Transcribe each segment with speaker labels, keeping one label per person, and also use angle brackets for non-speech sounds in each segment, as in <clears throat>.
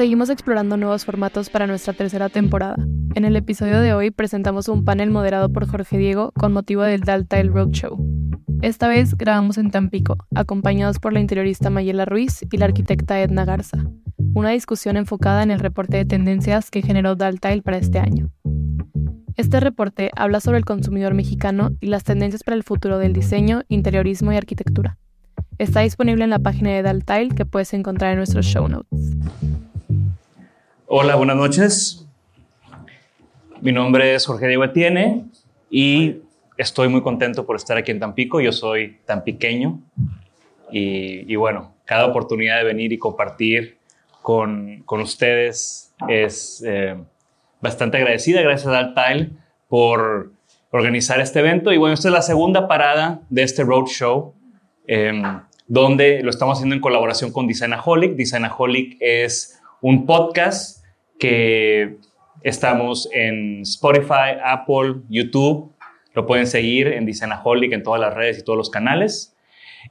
Speaker 1: Seguimos explorando nuevos formatos para nuestra tercera temporada. En el episodio de hoy presentamos un panel moderado por Jorge Diego con motivo del Daltail Roadshow. Esta vez grabamos en Tampico, acompañados por la interiorista Mayela Ruiz y la arquitecta Edna Garza. Una discusión enfocada en el reporte de tendencias que generó Daltail para este año. Este reporte habla sobre el consumidor mexicano y las tendencias para el futuro del diseño, interiorismo y arquitectura. Está disponible en la página de Daltail que puedes encontrar en nuestros show notes.
Speaker 2: Hola, buenas noches. Mi nombre es Jorge Diego Etienne y estoy muy contento por estar aquí en Tampico. Yo soy tan pequeño y, bueno, cada oportunidad de venir y compartir con, con ustedes es eh, bastante agradecida. Gracias a Daltail por organizar este evento. Y bueno, esta es la segunda parada de este roadshow, eh, donde lo estamos haciendo en colaboración con Designaholic. Designaholic es un podcast que estamos en Spotify, Apple, YouTube lo pueden seguir en Designaholic en todas las redes y todos los canales.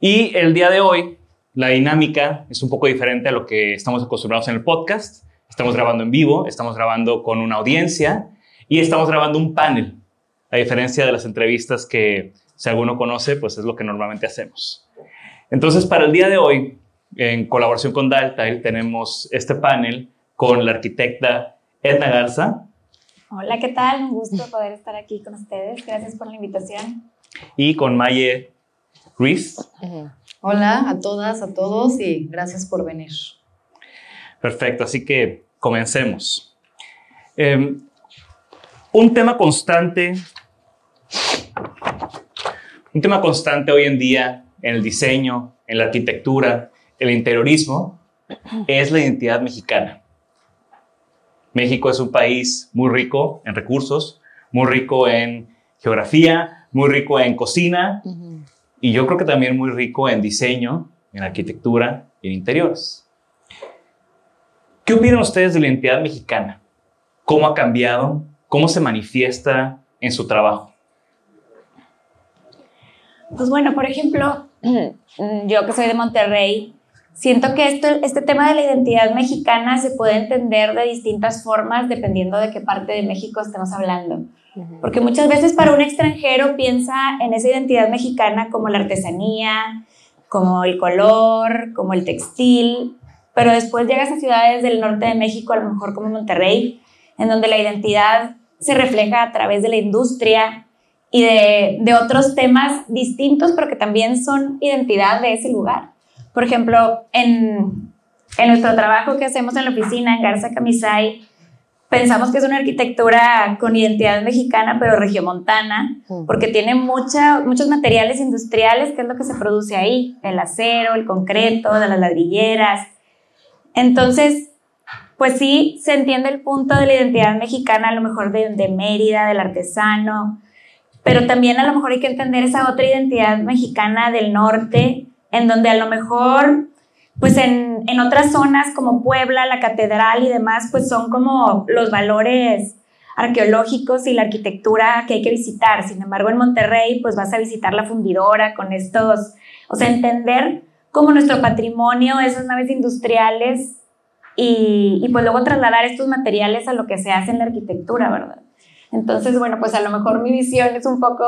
Speaker 2: Y el día de hoy, la dinámica es un poco diferente a lo que estamos acostumbrados en el podcast. Estamos grabando en vivo, estamos grabando con una audiencia y estamos grabando un panel, a diferencia de las entrevistas que, si alguno conoce, pues es lo que normalmente hacemos. Entonces, para el día de hoy, en colaboración con Daltail, tenemos este panel con la arquitecta Edna Garza,
Speaker 3: Hola, ¿qué tal? Un gusto poder estar aquí con ustedes. Gracias por la invitación.
Speaker 2: y con Maye Ruiz.
Speaker 4: Hola a todas, a todos y gracias por venir.
Speaker 2: Perfecto, así que comencemos. Eh, un tema constante, un tema constante hoy en día en el diseño, en la arquitectura, el interiorismo, es la identidad mexicana. México es un país muy rico en recursos, muy rico en geografía, muy rico en cocina y yo creo que también muy rico en diseño, en arquitectura y en interiores. ¿Qué opinan ustedes de la identidad mexicana? ¿Cómo ha cambiado? ¿Cómo se manifiesta en su trabajo?
Speaker 3: Pues bueno, por ejemplo, <clears throat> yo que soy de Monterrey, siento que esto, este tema de la identidad mexicana se puede entender de distintas formas dependiendo de qué parte de México estemos hablando. Porque muchas veces para un extranjero piensa en esa identidad mexicana como la artesanía, como el color, como el textil, pero después llegas a ciudades del norte de México, a lo mejor como Monterrey, en donde la identidad se refleja a través de la industria y de, de otros temas distintos, pero que también son identidad de ese lugar. Por ejemplo, en, en nuestro trabajo que hacemos en la oficina, en Garza Camisay, pensamos que es una arquitectura con identidad mexicana, pero regiomontana, porque tiene mucha, muchos materiales industriales, que es lo que se produce ahí, el acero, el concreto, de las ladrilleras. Entonces, pues sí, se entiende el punto de la identidad mexicana, a lo mejor de, de Mérida, del artesano, pero también a lo mejor hay que entender esa otra identidad mexicana del norte, en donde a lo mejor, pues en, en, otras zonas como Puebla, la catedral y demás, pues son como los valores arqueológicos y la arquitectura que hay que visitar. Sin embargo, en Monterrey, pues vas a visitar la fundidora con estos, o sea, entender como nuestro patrimonio, esas naves industriales y, y pues luego trasladar estos materiales a lo que se hace en la arquitectura, ¿verdad? Entonces, bueno, pues a lo mejor mi visión es un poco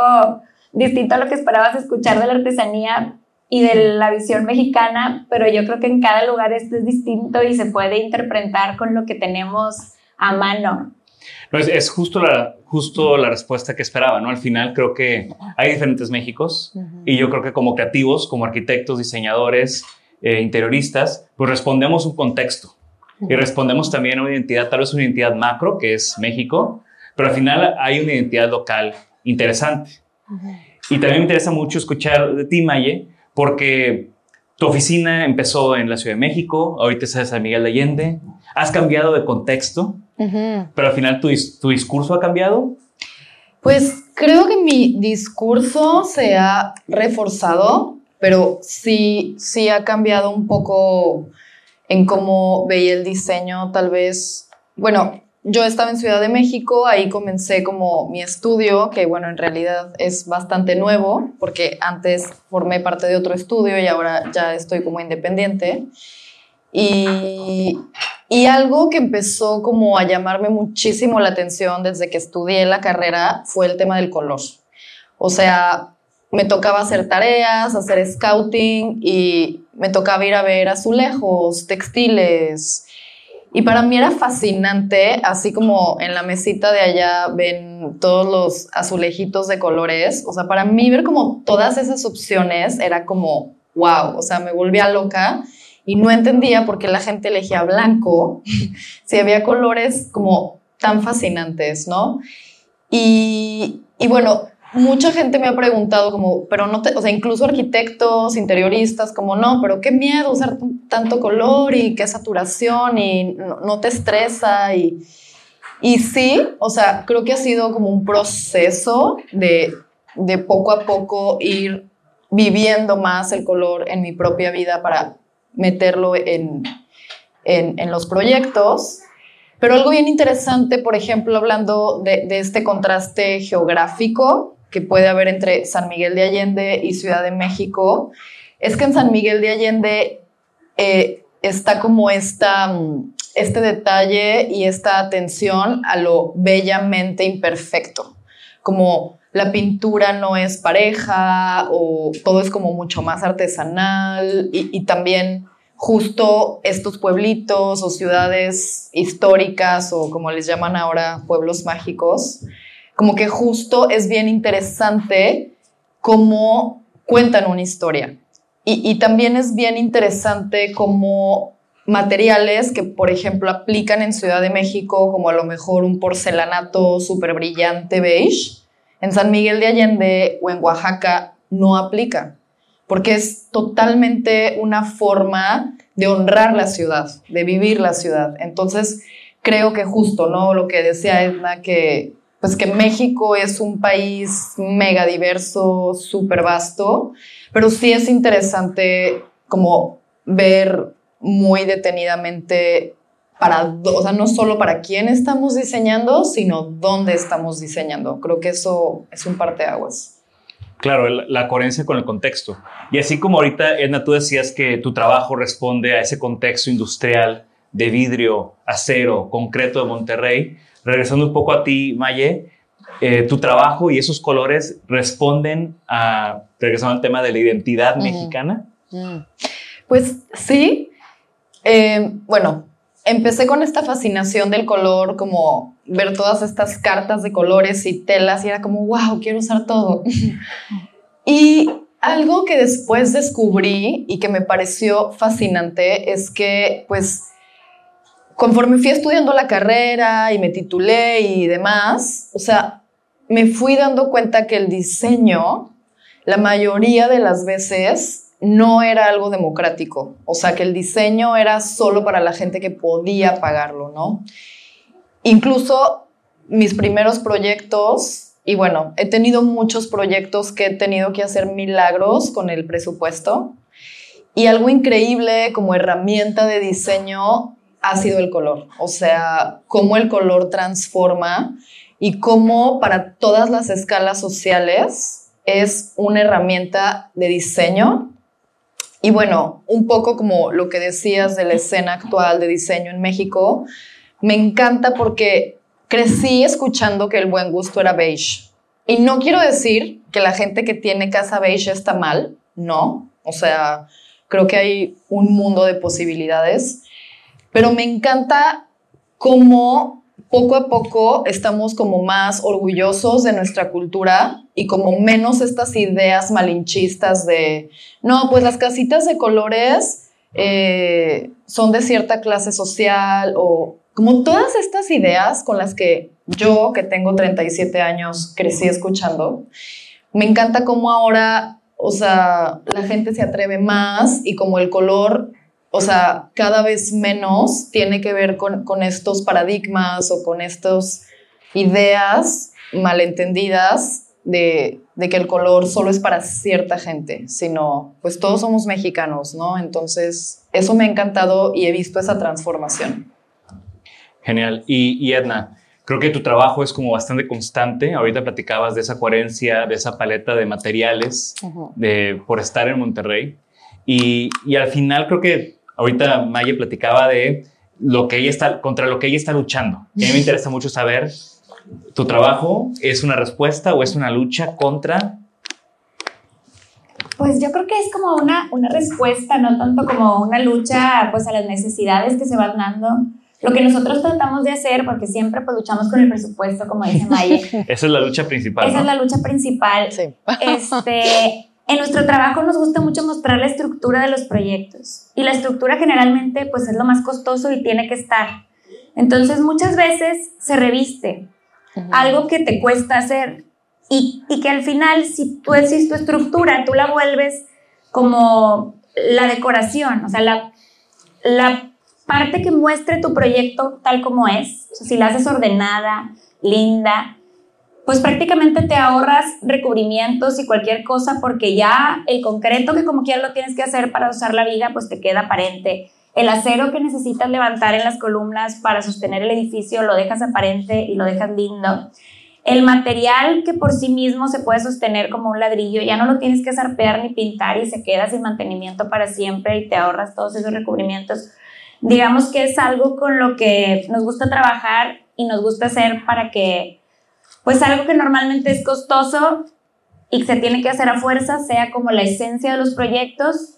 Speaker 3: distinta a lo que esperabas escuchar de la artesanía, y de la visión mexicana, pero yo creo que en cada lugar esto es distinto y se puede interpretar con lo que tenemos a mano.
Speaker 2: No, es, es, justo, la, justo la respuesta que esperaba, ¿no? Al final creo que hay diferentes Méxicos uh -huh. y yo creo que como creativos, como arquitectos, diseñadores, eh, interioristas, pues respondemos un contexto uh -huh. y respondemos también a una identidad, tal vez una identidad macro, que es México, pero al final hay una identidad local interesante. Uh -huh. Y también me interesa mucho escuchar de ti, Maye, porque tu oficina empezó en la Ciudad de México, ahorita estás en San Miguel de Allende, has cambiado de contexto, uh -huh. pero al final tu, tu, discurso ha cambiado.
Speaker 4: Pues creo que mi discurso se ha reforzado, pero sí, sí ha cambiado un poco en cómo veía el diseño, tal vez, bueno, yo estaba en Ciudad de México, ahí comencé como mi estudio, que bueno, en realidad es bastante nuevo, porque antes formé parte de otro estudio y ahora ya estoy como independiente. Y, algo que empezó como a llamarme muchísimo la atención desde que estudié la carrera fue el tema del color. O sea, me tocaba hacer tareas, hacer scouting y me tocaba ir a ver azulejos, textiles, y para mí era fascinante, así como en la mesita de allá ven todos los azulejitos de colores. O sea, para mí ver como todas esas opciones era como, wow, o sea, me volvía loca y no entendía por qué la gente elegía blanco <laughs> si había colores como tan fascinantes, ¿no? Y, y bueno, mucha gente me ha preguntado como, pero no te, o sea, incluso arquitectos, interioristas, como no, pero qué miedo usar tanto color y qué saturación y no, te estresa y, y sí, o sea, creo que ha sido como un proceso de, de poco a poco ir viviendo más el color en mi propia vida para meterlo en, en, en los proyectos. Pero algo bien interesante, por ejemplo, hablando de, de, este contraste geográfico que puede haber entre San Miguel de Allende y Ciudad de México, es que en San Miguel de Allende eh, está como esta, este detalle y esta atención a lo bellamente imperfecto, como la pintura no es pareja o todo es como mucho más artesanal y también justo estos pueblitos o ciudades históricas o como les llaman ahora pueblos mágicos, como que justo es bien interesante cómo cuentan una historia. Y, también es bien interesante cómo materiales que, por ejemplo, aplican en Ciudad de México, como a lo mejor un porcelanato súper brillante beige, en San Miguel de Allende o en Oaxaca no aplica, porque es totalmente una forma de honrar la ciudad, de vivir la ciudad. Entonces, creo que justo, ¿no? Lo que decía Edna, que pues que México es un país mega diverso, súper vasto, pero sí es interesante como ver muy detenidamente para, o sea, no solo para quién estamos diseñando, sino dónde estamos diseñando. Creo que eso es un parteaguas.
Speaker 2: Claro, la coherencia con el contexto. Y así como ahorita, Edna, tú decías que tu trabajo responde a ese contexto industrial de vidrio, acero, concreto de Monterrey, regresando un poco a ti, Maye, eh, tu trabajo y esos colores responden a, regresando al tema de la identidad mexicana.
Speaker 4: Mm. Pues sí. Eh, bueno, empecé con esta fascinación del color, como ver todas estas cartas de colores y telas y era como, wow, quiero usar todo. <laughs> y algo que después descubrí y que me pareció fascinante es que, pues, conforme fui estudiando la carrera y me titulé y demás, o sea, me fui dando cuenta que el diseño, la mayoría de las veces, no era algo democrático. O sea, que el diseño era solo para la gente que podía pagarlo, ¿no? Incluso mis primeros proyectos, y bueno, he tenido muchos proyectos que he tenido que hacer milagros con el presupuesto. Y algo increíble como herramienta de diseño ha sido el color. O sea, cómo el color transforma y cómo para todas las escalas sociales es una herramienta de diseño. Y bueno, un poco como lo que decías de la escena actual de diseño en México, me encanta porque crecí escuchando que el buen gusto era beige. Y no quiero decir que la gente que tiene casa beige está mal, no. O sea, creo que hay un mundo de posibilidades pero me encanta cómo poco a poco estamos como más orgullosos de nuestra cultura y como menos estas ideas malinchistas de, no, pues las casitas de colores eh, son de cierta clase social o como todas estas ideas con las que yo, que tengo 37 años, crecí escuchando, me encanta cómo ahora, o sea, la gente se atreve más y como el color o sea, cada vez menos tiene que ver con, estos paradigmas o con estas ideas malentendidas de, de, que el color solo es para cierta gente, sino pues todos somos mexicanos, ¿no? Entonces, eso me ha encantado y he visto esa transformación.
Speaker 2: Genial. Y, y Edna, creo que tu trabajo es como bastante constante. Ahorita platicabas de esa coherencia, de esa paleta de materiales, de, por estar en Monterrey. Y, y al final creo que ahorita Maya platicaba de lo que ella está, contra lo que ella está luchando. a mí me <laughs> interesa mucho saber, ¿tu trabajo es una respuesta o es una lucha contra?
Speaker 3: Pues yo creo que es como una, una respuesta, no tanto como una lucha pues a las necesidades que se van dando. Lo que nosotros tratamos de hacer, porque siempre pues luchamos con el presupuesto, como dice Maya. <laughs>
Speaker 2: Esa es la lucha principal.
Speaker 3: Esa es la lucha principal. Sí. Este, <laughs> en nuestro trabajo nos gusta mucho mostrar la estructura de los proyectos. Y la estructura generalmente pues es lo más costoso y tiene que estar. Entonces muchas veces se reviste algo que te cuesta hacer. Y, y, que al final si tú decís tu estructura, tú la vuelves como la decoración, o sea, la, la parte que muestre tu proyecto tal como es, si la haces ordenada, linda, pues prácticamente te ahorras recubrimientos y cualquier cosa porque ya el concreto que como quieras lo tienes que hacer para usar la viga, pues te queda aparente. El acero que necesitas levantar en las columnas para sostener el edificio lo dejas aparente y lo dejas lindo. El material que por sí mismo se puede sostener como un ladrillo, ya no lo tienes que zarpear ni pintar y se queda sin mantenimiento para siempre y te ahorras todos esos recubrimientos. Digamos que es algo con lo que nos gusta trabajar y nos gusta hacer para que pues algo que normalmente es costoso y se tiene que hacer a fuerza sea como la esencia de los proyectos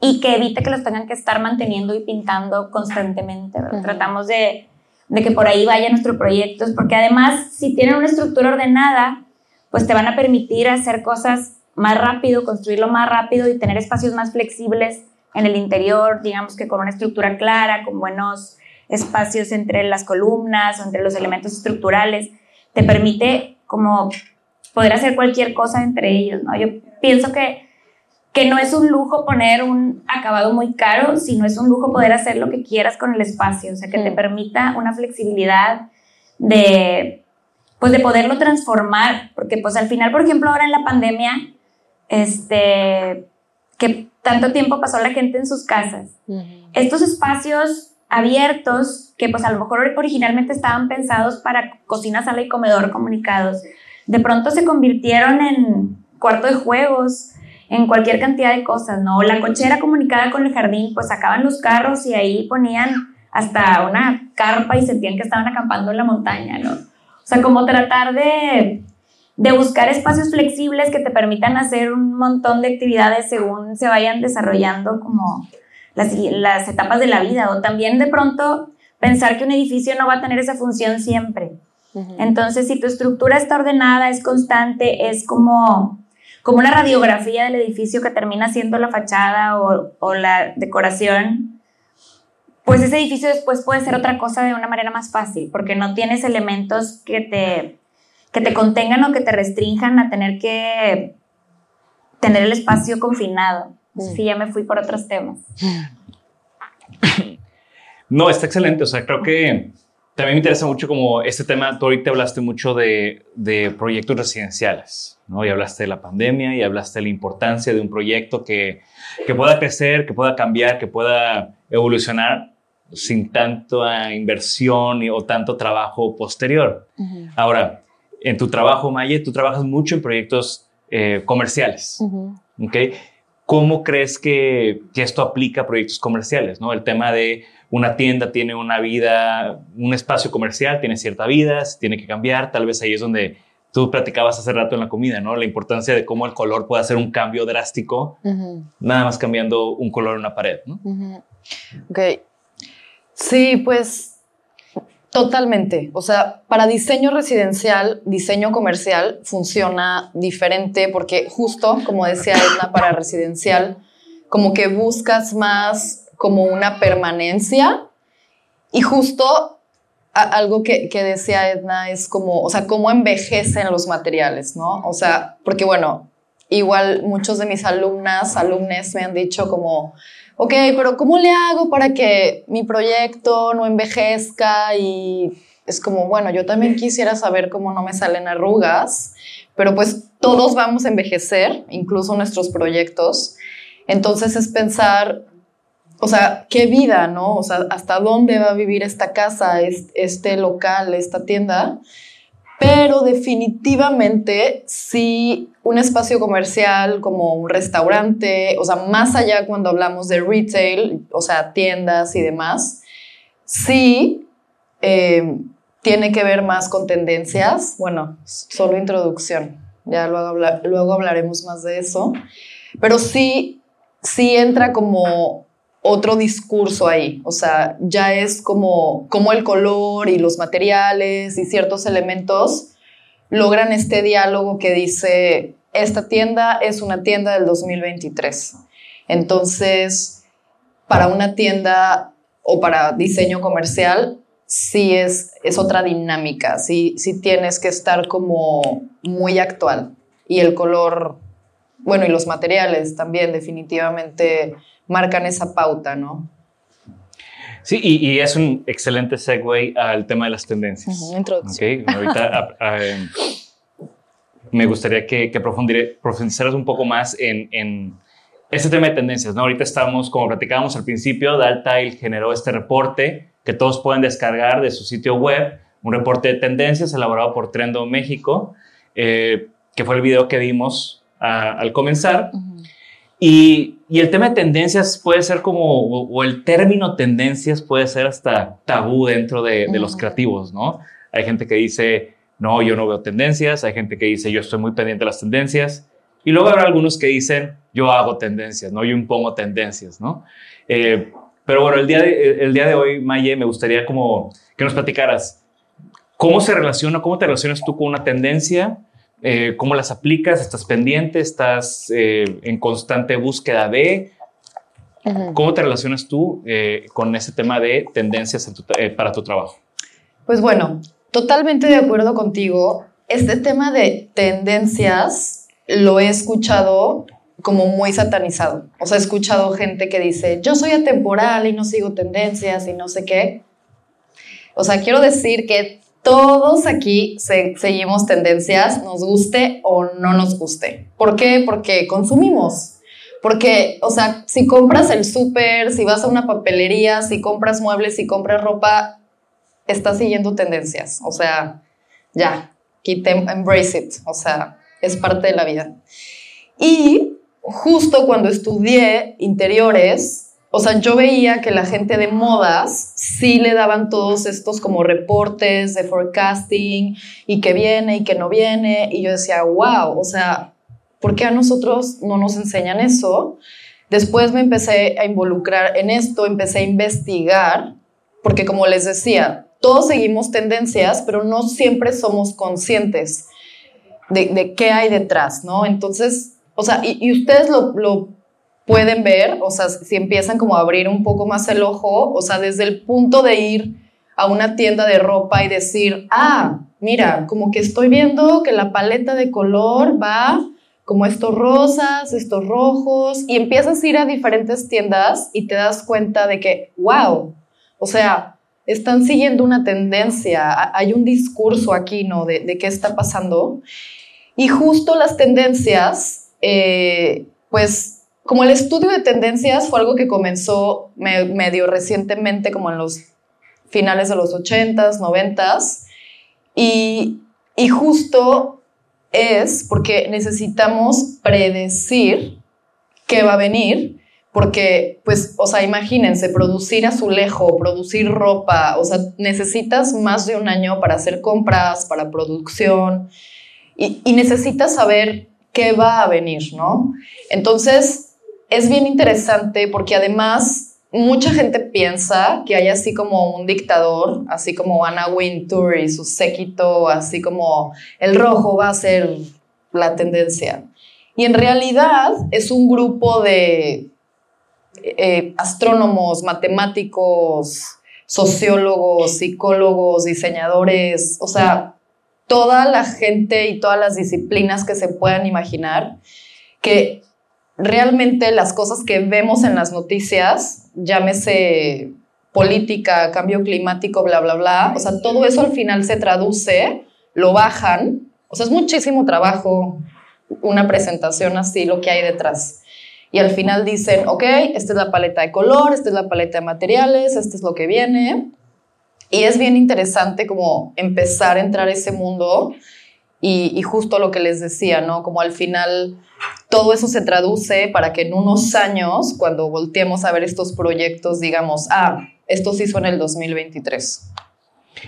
Speaker 3: y que evite que los tengan que estar manteniendo y pintando constantemente. Tratamos de, de, que por ahí vaya nuestro proyecto, porque además si tienen una estructura ordenada, pues te van a permitir hacer cosas más rápido, construirlo más rápido y tener espacios más flexibles en el interior, digamos que con una estructura clara, con buenos espacios entre las columnas o entre los elementos estructurales te permite como poder hacer cualquier cosa entre ellos, ¿no? Yo pienso que, que no es un lujo poner un acabado muy caro, sino es un lujo poder hacer lo que quieras con el espacio, o sea, que te permita una flexibilidad de, pues de poderlo transformar, porque pues al final, por ejemplo, ahora en la pandemia, este, que tanto tiempo pasó la gente en sus casas, estos espacios abiertos que pues a lo mejor originalmente estaban pensados para cocina, sala y comedor comunicados, de pronto se convirtieron en cuarto de juegos, en cualquier cantidad de cosas, ¿no? La cochera comunicada con el jardín, pues sacaban los carros y ahí ponían hasta una carpa y sentían que estaban acampando en la montaña, ¿no? O sea, como tratar de, de buscar espacios flexibles que te permitan hacer un montón de actividades según se vayan desarrollando como las, etapas de la vida o también de pronto pensar que un edificio no va a tener esa función siempre. Entonces, si tu estructura está ordenada, es constante, es como, como una radiografía del edificio que termina siendo la fachada o, o la decoración, pues ese edificio después puede ser otra cosa de una manera más fácil, porque no tienes elementos que te, que te contengan o que te restrinjan a tener que tener el espacio confinado. Sí, ya me fui por otros temas. <laughs>
Speaker 2: No, está excelente. O sea, creo que también me interesa mucho como este tema. Tú ahorita hablaste mucho de, de proyectos residenciales, ¿no? Y hablaste de la pandemia y hablaste de la importancia de un proyecto que, que pueda crecer, que pueda cambiar, que pueda evolucionar sin tanta inversión o tanto trabajo posterior. Ahora, en tu trabajo, Maye, tú trabajas mucho en proyectos eh, comerciales. ¿ok? ¿Cómo crees que, esto aplica a proyectos comerciales? ¿no? El tema de una tienda tiene una vida, un espacio comercial tiene cierta vida, tiene que cambiar, tal vez ahí es donde tú platicabas hace rato en la comida, ¿no? La importancia de cómo el color puede hacer un cambio drástico, nada más cambiando un color en una pared, ¿no?
Speaker 4: Ok. Sí, pues Totalmente. O sea, para diseño residencial, diseño comercial funciona diferente porque justo, como decía Edna, para residencial, como que buscas más como una permanencia y justo algo que, que, decía Edna es como, o sea, cómo envejecen los materiales, ¿no? O sea, porque bueno, igual muchos de mis alumnas, alumnes me han dicho como, ok, pero ¿cómo le hago para que mi proyecto no envejezca? Y es como, bueno, yo también quisiera saber cómo no me salen arrugas, pero pues todos vamos a envejecer, incluso nuestros proyectos. Entonces es pensar, o sea, qué vida, ¿no? O sea, hasta dónde va a vivir esta casa, este local, esta tienda pero definitivamente si un espacio comercial como un restaurante, o sea, más allá cuando hablamos de retail, o sea, tiendas y demás, sí eh, tiene que ver más con tendencias. Bueno, solo introducción, ya luego, luego hablaremos más de eso, pero sí, sí entra como otro discurso ahí, o sea, ya es como, como el color y los materiales y ciertos elementos logran este diálogo que dice, esta tienda es una tienda del 2023. Entonces, para una tienda o para diseño comercial, sí es, es otra dinámica, sí, sí tienes que estar como muy actual. Y el color, bueno, y los materiales también definitivamente marcan esa pauta, ¿no?
Speaker 2: Sí, y, es un excelente segue al tema de las tendencias.
Speaker 4: introducción.
Speaker 2: ahorita <laughs> em, me gustaría que, que profundizaras un poco más en, en este tema de tendencias. ¿no? Ahorita estamos, como platicábamos al principio, Daltile generó este reporte que todos pueden descargar de su sitio web, un reporte de tendencias elaborado por Trendo México, eh, que fue el video que vimos al comenzar. Y, el tema de tendencias puede ser como, o, el término tendencias puede ser hasta tabú dentro de, los creativos, ¿no? Hay gente que dice, no, yo no veo tendencias, hay gente que dice, yo estoy muy pendiente de las tendencias, y luego habrá algunos que dicen, yo hago tendencias, ¿no? Yo impongo tendencias, ¿no? Eh, pero bueno, el día, de, el día de hoy, Maye, me gustaría como que nos platicaras cómo se relaciona, cómo te relacionas tú con una tendencia eh, ¿Cómo las aplicas? ¿Estás pendiente? ¿Estás eh, en constante búsqueda de? ¿Cómo te relacionas tú eh, con ese tema de tendencias para tu trabajo?
Speaker 4: Pues bueno, totalmente de acuerdo contigo. Este tema de tendencias lo he escuchado como muy satanizado. O sea, he escuchado gente que dice, yo soy atemporal y no sigo tendencias y no sé qué. O sea, quiero decir que todos aquí seguimos tendencias, nos guste o no nos guste. ¿Por qué? Porque consumimos. Porque, o sea, si compras el súper, si vas a una papelería, si compras muebles, si compras ropa, estás siguiendo tendencias. O sea, ya, quite, embrace it. O sea, es parte de la vida. Y justo cuando estudié interiores, o sea, yo veía que la gente de modas sí le daban todos estos como reportes de forecasting y que viene y que no viene. Y yo decía, wow, o sea, ¿por qué a nosotros no nos enseñan eso? Después me empecé a involucrar en esto, empecé a investigar, porque como les decía, todos seguimos tendencias, pero no siempre somos conscientes de, qué hay detrás, ¿no? Entonces, o sea, y, ustedes lo, lo pueden ver, o sea, si empiezan como a abrir un poco más el ojo, o sea, desde el punto de ir a una tienda de ropa y decir, ah, mira, como que estoy viendo que la paleta de color va como estos rosas, estos rojos, y empiezas a ir a diferentes tiendas y te das cuenta de que, wow, o sea, están siguiendo una tendencia, hay un discurso aquí, ¿no? De, qué está pasando. Y justo las tendencias, eh, pues como el estudio de tendencias fue algo que comenzó medio recientemente, como en los finales de los 80s, 90s, y, y justo es porque necesitamos predecir qué va a venir, porque, pues, o sea, imagínense, producir azulejo, producir ropa, o sea, necesitas más de un año para hacer compras, para producción, y, y necesitas saber qué va a venir, ¿no? Entonces, es bien interesante porque además mucha gente piensa que hay así como un dictador, así como Anna Wintour y su séquito, así como el rojo va a ser la tendencia. Y en realidad es un grupo de eh, astrónomos, matemáticos, sociólogos, psicólogos, diseñadores, o sea, toda la gente y todas las disciplinas que se puedan imaginar, que realmente las cosas que vemos en las noticias, llámese política, cambio climático, bla, bla, bla, o sea, todo eso al final se traduce, lo bajan, o sea, es muchísimo trabajo una presentación así, lo que hay detrás. Y al final dicen, ok, esta es la paleta de color, esta es la paleta de materiales, esto es lo que viene. Y es bien interesante como empezar a entrar a ese mundo y, y, justo lo que les decía, ¿no? Como al final todo eso se traduce para que en unos años, cuando volteemos a ver estos proyectos, digamos, ah, esto se hizo en el 2023.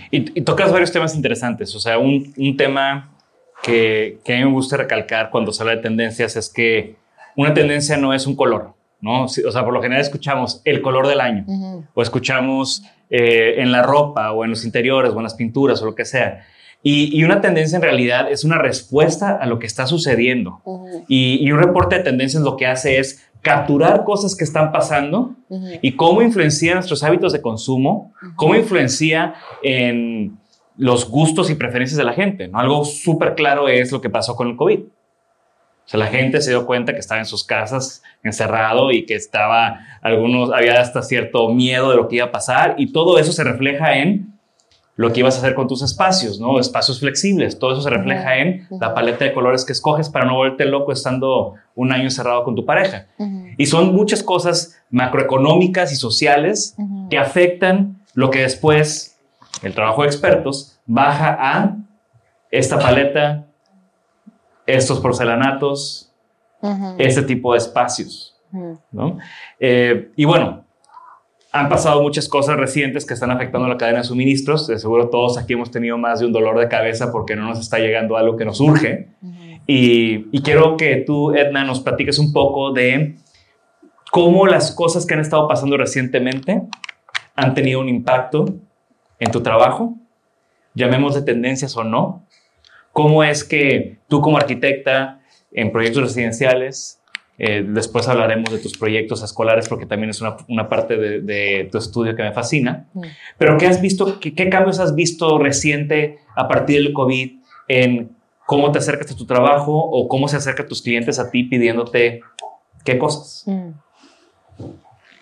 Speaker 2: Y, y tocas varios temas interesantes, o sea, un, un tema que, que, a mí me gusta recalcar cuando se habla de tendencias es que una tendencia no es un color, ¿no? O sea, por lo general escuchamos el color del año uh -huh. o escuchamos eh, en la ropa o en los interiores o en las pinturas o lo que sea. Y, y, una tendencia en realidad es una respuesta a lo que está sucediendo. Uh -huh. y, y, un reporte de tendencias lo que hace es capturar cosas que están pasando uh -huh. y cómo influencia nuestros hábitos de consumo, cómo influencia en los gustos y preferencias de la gente. ¿no? Algo súper claro es lo que pasó con el COVID. O sea, la gente se dio cuenta que estaba en sus casas encerrado y que estaba, algunos, había hasta cierto miedo de lo que iba a pasar y todo eso se refleja en lo que ibas a hacer con tus espacios, ¿no? Espacios flexibles. Todo eso se refleja en la paleta de colores que escoges para no volverte loco estando un año encerrado con tu pareja. Uh -huh. Y son muchas cosas macroeconómicas y sociales uh -huh. que afectan lo que después el trabajo de expertos baja a esta paleta, estos porcelanatos, uh -huh. este tipo de espacios. Eh, y bueno, han pasado muchas cosas recientes que están afectando la cadena de suministros. De seguro todos aquí hemos tenido más de un dolor de cabeza porque no nos está llegando algo que nos urge. Uh -huh. y, y, quiero que tú, Edna, nos platiques un poco de cómo las cosas que han estado pasando recientemente han tenido un impacto en tu trabajo, llamémosle tendencias o no. ¿Cómo es que tú como arquitecta en proyectos residenciales eh, después hablaremos de tus proyectos escolares porque también es una, una parte de, de, tu estudio que me fascina. Mm. Pero ¿qué has visto, qué, qué, cambios has visto reciente a partir del COVID en cómo te acercas a tu trabajo o cómo se acercan tus clientes a ti pidiéndote qué cosas? Mm.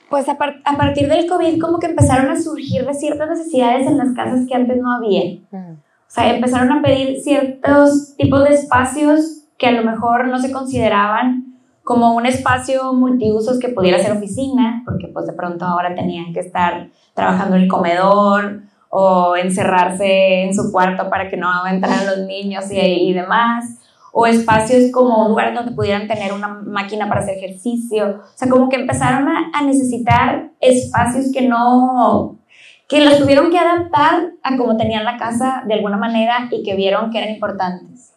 Speaker 3: Pues a, par a, partir del COVID como que empezaron a surgir de ciertas necesidades en las casas que antes no había. Mm. O sea, empezaron a pedir ciertos tipos de espacios que a lo mejor no se consideraban como un espacio multiusos que pudiera ser oficina, porque pues de pronto ahora tenían que estar trabajando en el comedor o encerrarse en su cuarto para que no entraran los niños y, demás, o espacios como lugares donde pudieran tener una máquina para hacer ejercicio, o sea, como que empezaron a, a necesitar espacios que no, que los tuvieron que adaptar a como tenían la casa de alguna manera y que vieron que eran importantes.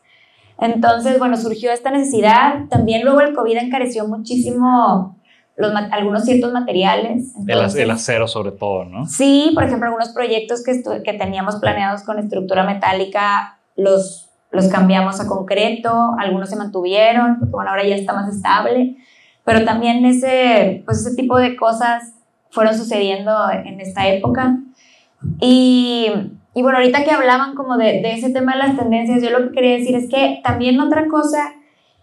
Speaker 3: Entonces, bueno, surgió esta necesidad. También luego el COVID encareció muchísimo los, algunos ciertos materiales.
Speaker 2: Entonces, el, el, acero sobre todo, ¿no?
Speaker 3: Sí, por ejemplo, algunos proyectos que, que teníamos planeados con estructura metálica los, los cambiamos a concreto, algunos se mantuvieron, porque bueno, ahora ya está más estable, pero también ese, pues ese tipo de cosas fueron sucediendo en esta época. Y y bueno, ahorita que hablaban como de, de, ese tema de las tendencias, yo lo que quería decir es que también otra cosa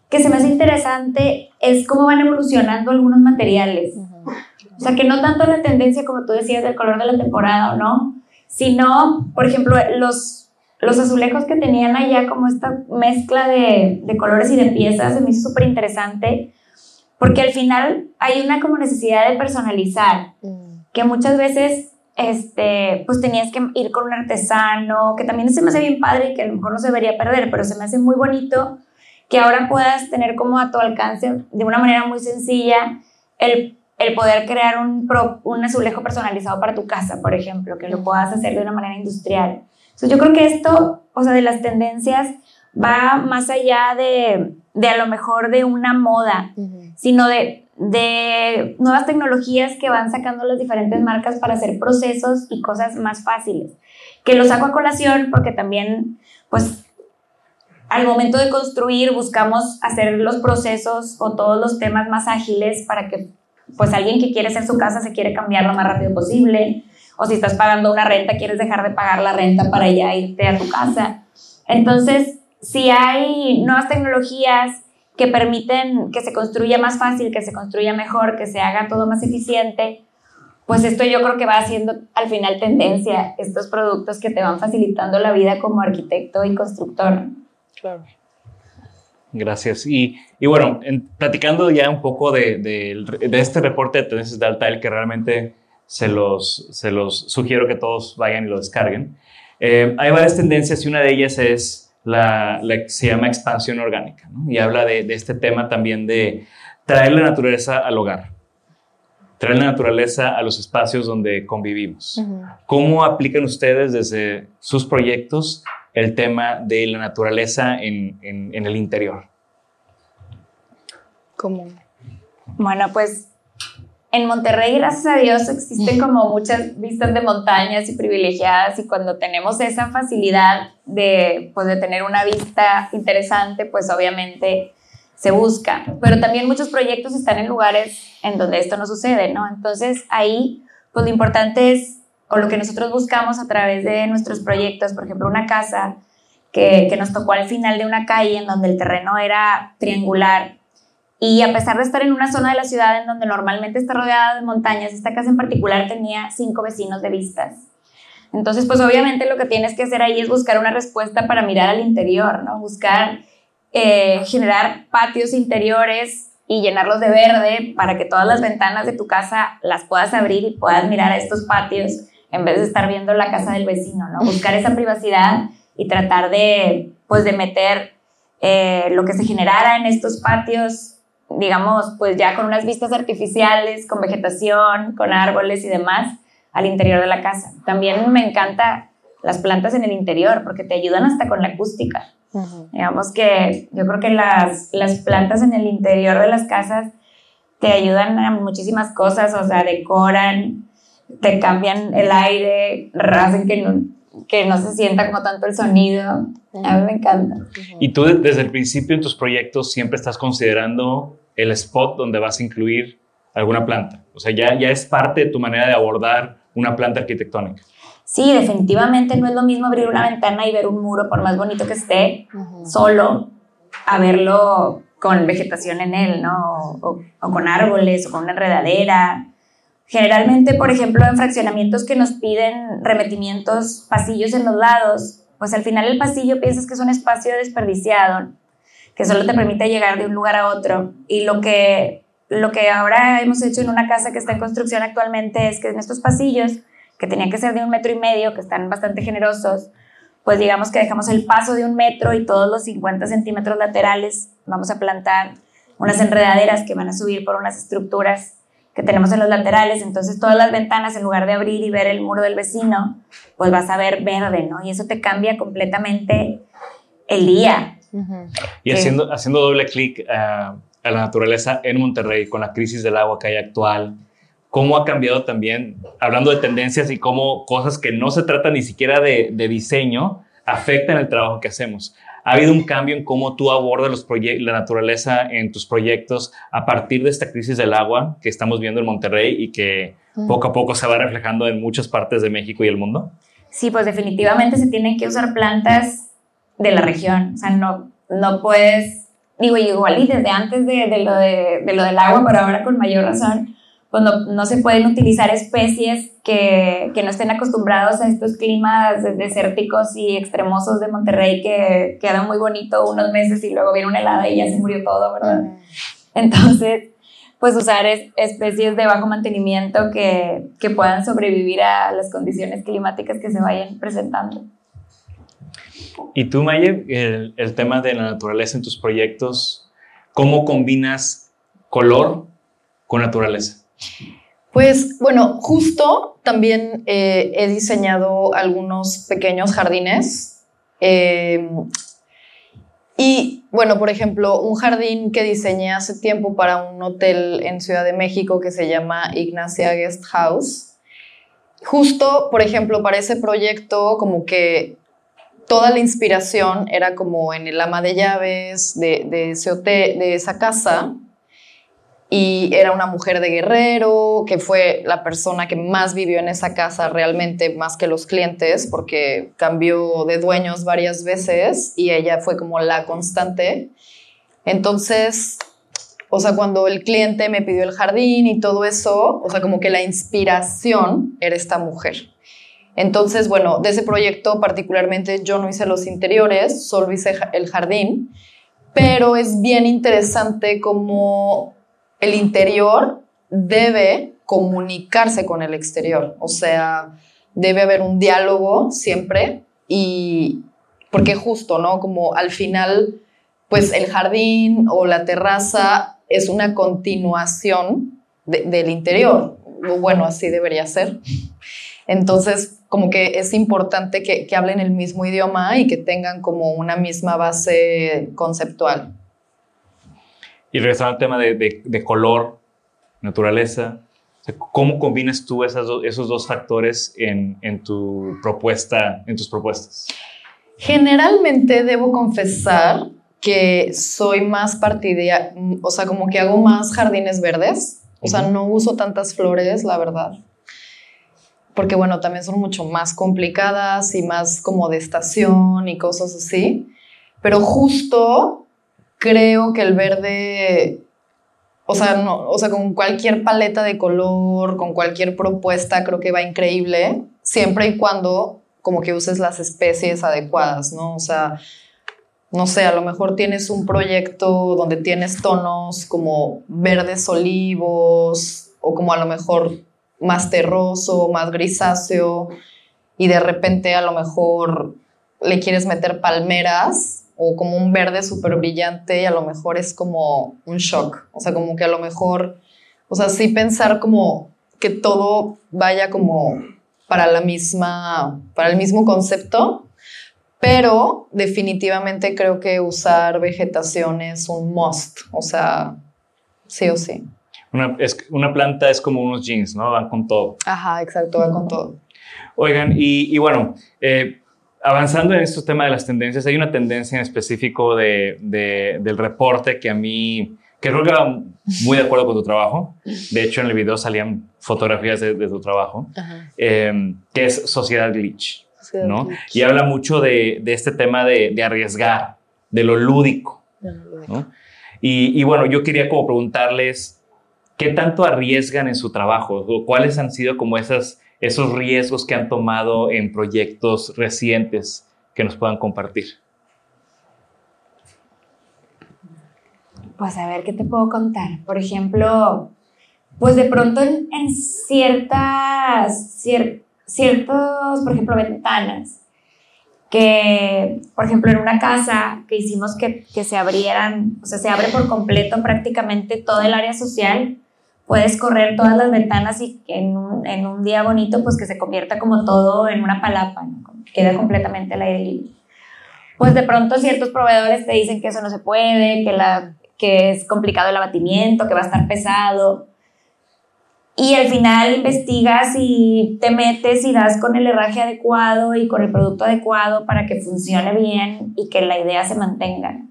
Speaker 3: que se me hace interesante es cómo van evolucionando algunos materiales. Uh -huh. O sea, que no tanto la tendencia, como tú decías, del color de la temporada o no, sino, por ejemplo, los, los azulejos que tenían allá, como esta mezcla de, de colores y de piezas, se me hizo súper interesante, porque al final hay una como necesidad de personalizar, uh -huh. que muchas veces este, pues tenías que ir con un artesano, que también se me hace bien padre y que a lo mejor no se debería perder, pero se me hace muy bonito que ahora puedas tener como a tu alcance de una manera muy sencilla el, el poder crear un, pro, un azulejo personalizado para tu casa, por ejemplo, que lo puedas hacer de una manera industrial. Entonces yo creo que esto, o sea, de las tendencias va más allá de, de a lo mejor de una moda, uh -huh. sino de, de nuevas tecnologías que van sacando las diferentes marcas para hacer procesos y cosas más fáciles. Que lo saco a colación porque también, pues, al momento de construir buscamos hacer los procesos o todos los temas más ágiles para que, pues, alguien que quiere hacer su casa se quiere cambiar lo más rápido posible. O si estás pagando una renta, quieres dejar de pagar la renta para ya irte a tu casa. Entonces, si hay nuevas tecnologías que permiten que se construya más fácil, que se construya mejor, que se haga todo más eficiente, pues esto yo creo que va haciendo al final tendencia, estos productos que te van facilitando la vida como arquitecto y constructor.
Speaker 2: Claro. Gracias. Y, y bueno, platicando ya un poco de, de, este reporte de tendencias de Altair, que realmente se los, se los sugiero que todos vayan y lo descarguen. Eh, hay varias tendencias y una de ellas es la, se llama expansión orgánica, y habla de, este tema también de traer la naturaleza al hogar, traer la naturaleza a los espacios donde convivimos. ¿Cómo aplican ustedes desde sus proyectos el tema de la naturaleza en, en el interior?
Speaker 3: ¿Cómo? Bueno, pues en Monterrey, gracias a Dios, existen como muchas vistas de montañas y privilegiadas y cuando tenemos esa facilidad de, pues, de tener una vista interesante, pues obviamente se busca. Pero también muchos proyectos están en lugares en donde esto no sucede, ¿no? Entonces ahí, pues lo importante es, o lo que nosotros buscamos a través de nuestros proyectos, por ejemplo, una casa que, que nos tocó al final de una calle en donde el terreno era triangular y a pesar de estar en una zona de la ciudad en donde normalmente está rodeada de montañas, esta casa en particular tenía cinco vecinos de vistas. Entonces, pues obviamente lo que tienes que hacer ahí es buscar una respuesta para mirar al interior, ¿no? Buscar eh, generar patios interiores y llenarlos de verde para que todas las ventanas de tu casa las puedas abrir y puedas mirar a estos patios en vez de estar viendo la casa del vecino, ¿no? Buscar esa privacidad y tratar de, pues, de meter eh, lo que se generara en estos patios digamos, pues ya con unas vistas artificiales, con vegetación, con árboles y demás al interior de la casa. También me encanta las plantas en el interior porque te ayudan hasta con la acústica. Digamos que yo creo que las, las plantas en el interior de las casas te ayudan a muchísimas cosas, o sea, decoran, te cambian el aire, hacen que que no se sienta como tanto el sonido. A mí me encanta.
Speaker 2: Y tú desde el principio en tus proyectos siempre estás considerando el spot donde vas a incluir alguna planta. O sea, ya, ya es parte de tu manera de abordar una planta arquitectónica.
Speaker 3: Sí, definitivamente no es lo mismo abrir una ventana y ver un muro, por más bonito que esté, solo, a verlo con vegetación en él, ¿no? O, o, con árboles o con una enredadera. Generalmente, por ejemplo, en fraccionamientos que nos piden remetimientos, pasillos en los lados, pues al final el pasillo piensas que es un espacio desperdiciado que solo te permite llegar de un lugar a otro. Y lo que, lo que ahora hemos hecho en una casa que está en construcción actualmente es que en estos pasillos, que tenían que ser de un metro y medio, que están bastante generosos, pues digamos que dejamos el paso de un metro y todos los 50 centímetros laterales vamos a plantar unas enredaderas que van a subir por unas estructuras que tenemos en los laterales, entonces todas las ventanas, en lugar de abrir y ver el muro del vecino, pues vas a ver verde, ¿no? Y eso te cambia completamente el día.
Speaker 2: Y haciendo, haciendo doble clic a la naturaleza en Monterrey con la crisis del agua que hay actual, cómo ha cambiado también, hablando de tendencias y cómo cosas que no se tratan ni siquiera de, de diseño afectan el trabajo que hacemos. ¿Ha habido un cambio en cómo tú abordas los la naturaleza en tus proyectos a partir de esta crisis del agua que estamos viendo en Monterrey y que poco a poco se va reflejando en muchas partes de México y el mundo?
Speaker 3: Sí, pues definitivamente se tienen que usar plantas de la región. O sea, no, no puedes, digo, igual y desde antes de, de, lo, de, de lo del agua, pero ahora con mayor razón, pues no, no se pueden utilizar especies que, que, no estén acostumbrados a estos climas desérticos y extremosos de Monterrey que quedan muy bonito unos meses y luego viene una helada y ya se murió todo, ¿verdad? Entonces, pues usar especies de bajo mantenimiento que, que puedan sobrevivir a las condiciones climáticas que se vayan presentando.
Speaker 2: Y tú, Maye, el, el, tema de la naturaleza en tus proyectos, ¿cómo combinas color con naturaleza?
Speaker 4: Pues bueno, justo también eh, he diseñado algunos pequeños jardines. Eh, Y bueno, por ejemplo, un jardín que diseñé hace tiempo para un hotel en Ciudad de México que se llama Ignacia Guest House. Justo, por ejemplo, para ese proyecto, como que toda la inspiración era como en el ama de llaves de ese hotel, de esa casa y era una mujer de guerrero, que fue la persona que más vivió en esa casa realmente, más que los clientes, porque cambió de dueños varias veces y ella fue como la constante. Entonces, o sea, cuando el cliente me pidió el jardín y todo eso, o sea, como que la inspiración era esta mujer. Entonces, bueno, de ese proyecto particularmente yo no hice los interiores, solo hice el jardín, pero es bien interesante como el interior debe comunicarse con el exterior, o sea, debe haber un diálogo siempre y porque justo, ¿no? Como al final, pues el jardín o la terraza es una continuación del interior, bueno, así debería ser. Entonces, como que es importante que, que hablen el mismo idioma y que tengan como una misma base conceptual.
Speaker 2: Y regresando al tema de, de, color, naturaleza, ¿cómo combinas tú esas esos dos factores en, en, tu propuesta, en tus propuestas?
Speaker 4: Generalmente debo confesar que soy más partidaria, o sea, como que hago más jardines verdes, o sea, no uso tantas flores, la verdad. Porque bueno, también son mucho más complicadas y más como de estación y cosas así. Pero justo creo que el verde, o sea, no, o sea, con cualquier paleta de color, con cualquier propuesta, creo que va increíble, siempre y cuando como que uses las especies adecuadas, ¿no? O sea, no sé, a lo mejor tienes un proyecto donde tienes tonos como verdes olivos o como a lo mejor más terroso, más grisáceo y de repente a lo mejor le quieres meter palmeras o como un verde súper brillante y a lo mejor es como un shock. O sea, como que a lo mejor, o sea, sí pensar como que todo vaya como para la misma, para el mismo concepto, pero definitivamente creo que usar vegetación es un must, o sea, sí o sí.
Speaker 2: Una, es, una planta es como unos jeans, ¿no? Van con todo.
Speaker 4: Ajá, exacto, van con todo.
Speaker 2: Oigan, y, y bueno, eh, avanzando en este tema de las tendencias, hay una tendencia en específico de, del reporte que a mí, que creo que va muy de acuerdo con tu trabajo. De hecho, en el video salían fotografías de, tu trabajo, em, que es Sociedad Glitch. ¿no? Y habla mucho de, este tema de, arriesgar, de lo lúdico. ¿no? Y, y, bueno, yo quería como preguntarles, ¿qué tanto arriesgan en su trabajo? ¿Cuáles han sido como esas esos riesgos que han tomado en proyectos recientes que nos puedan compartir.
Speaker 3: Pues a ver, ¿qué te puedo contar? Por ejemplo, pues de pronto en, ciertas, ciertos, por ejemplo, ventanas, que, por ejemplo, en una casa que hicimos que, que se abrieran, o sea, se abre por completo prácticamente todo el área social, puedes correr todas las ventanas y en un, en un día bonito, pues que se convierta como todo en una palapa, queda completamente al aire libre. Pues de pronto ciertos proveedores te dicen que eso no se puede, que, la, que es complicado el abatimiento, que va a estar pesado. Y al final investigas y te metes y das con el herraje adecuado y con el producto adecuado para que funcione bien y que la idea se mantenga.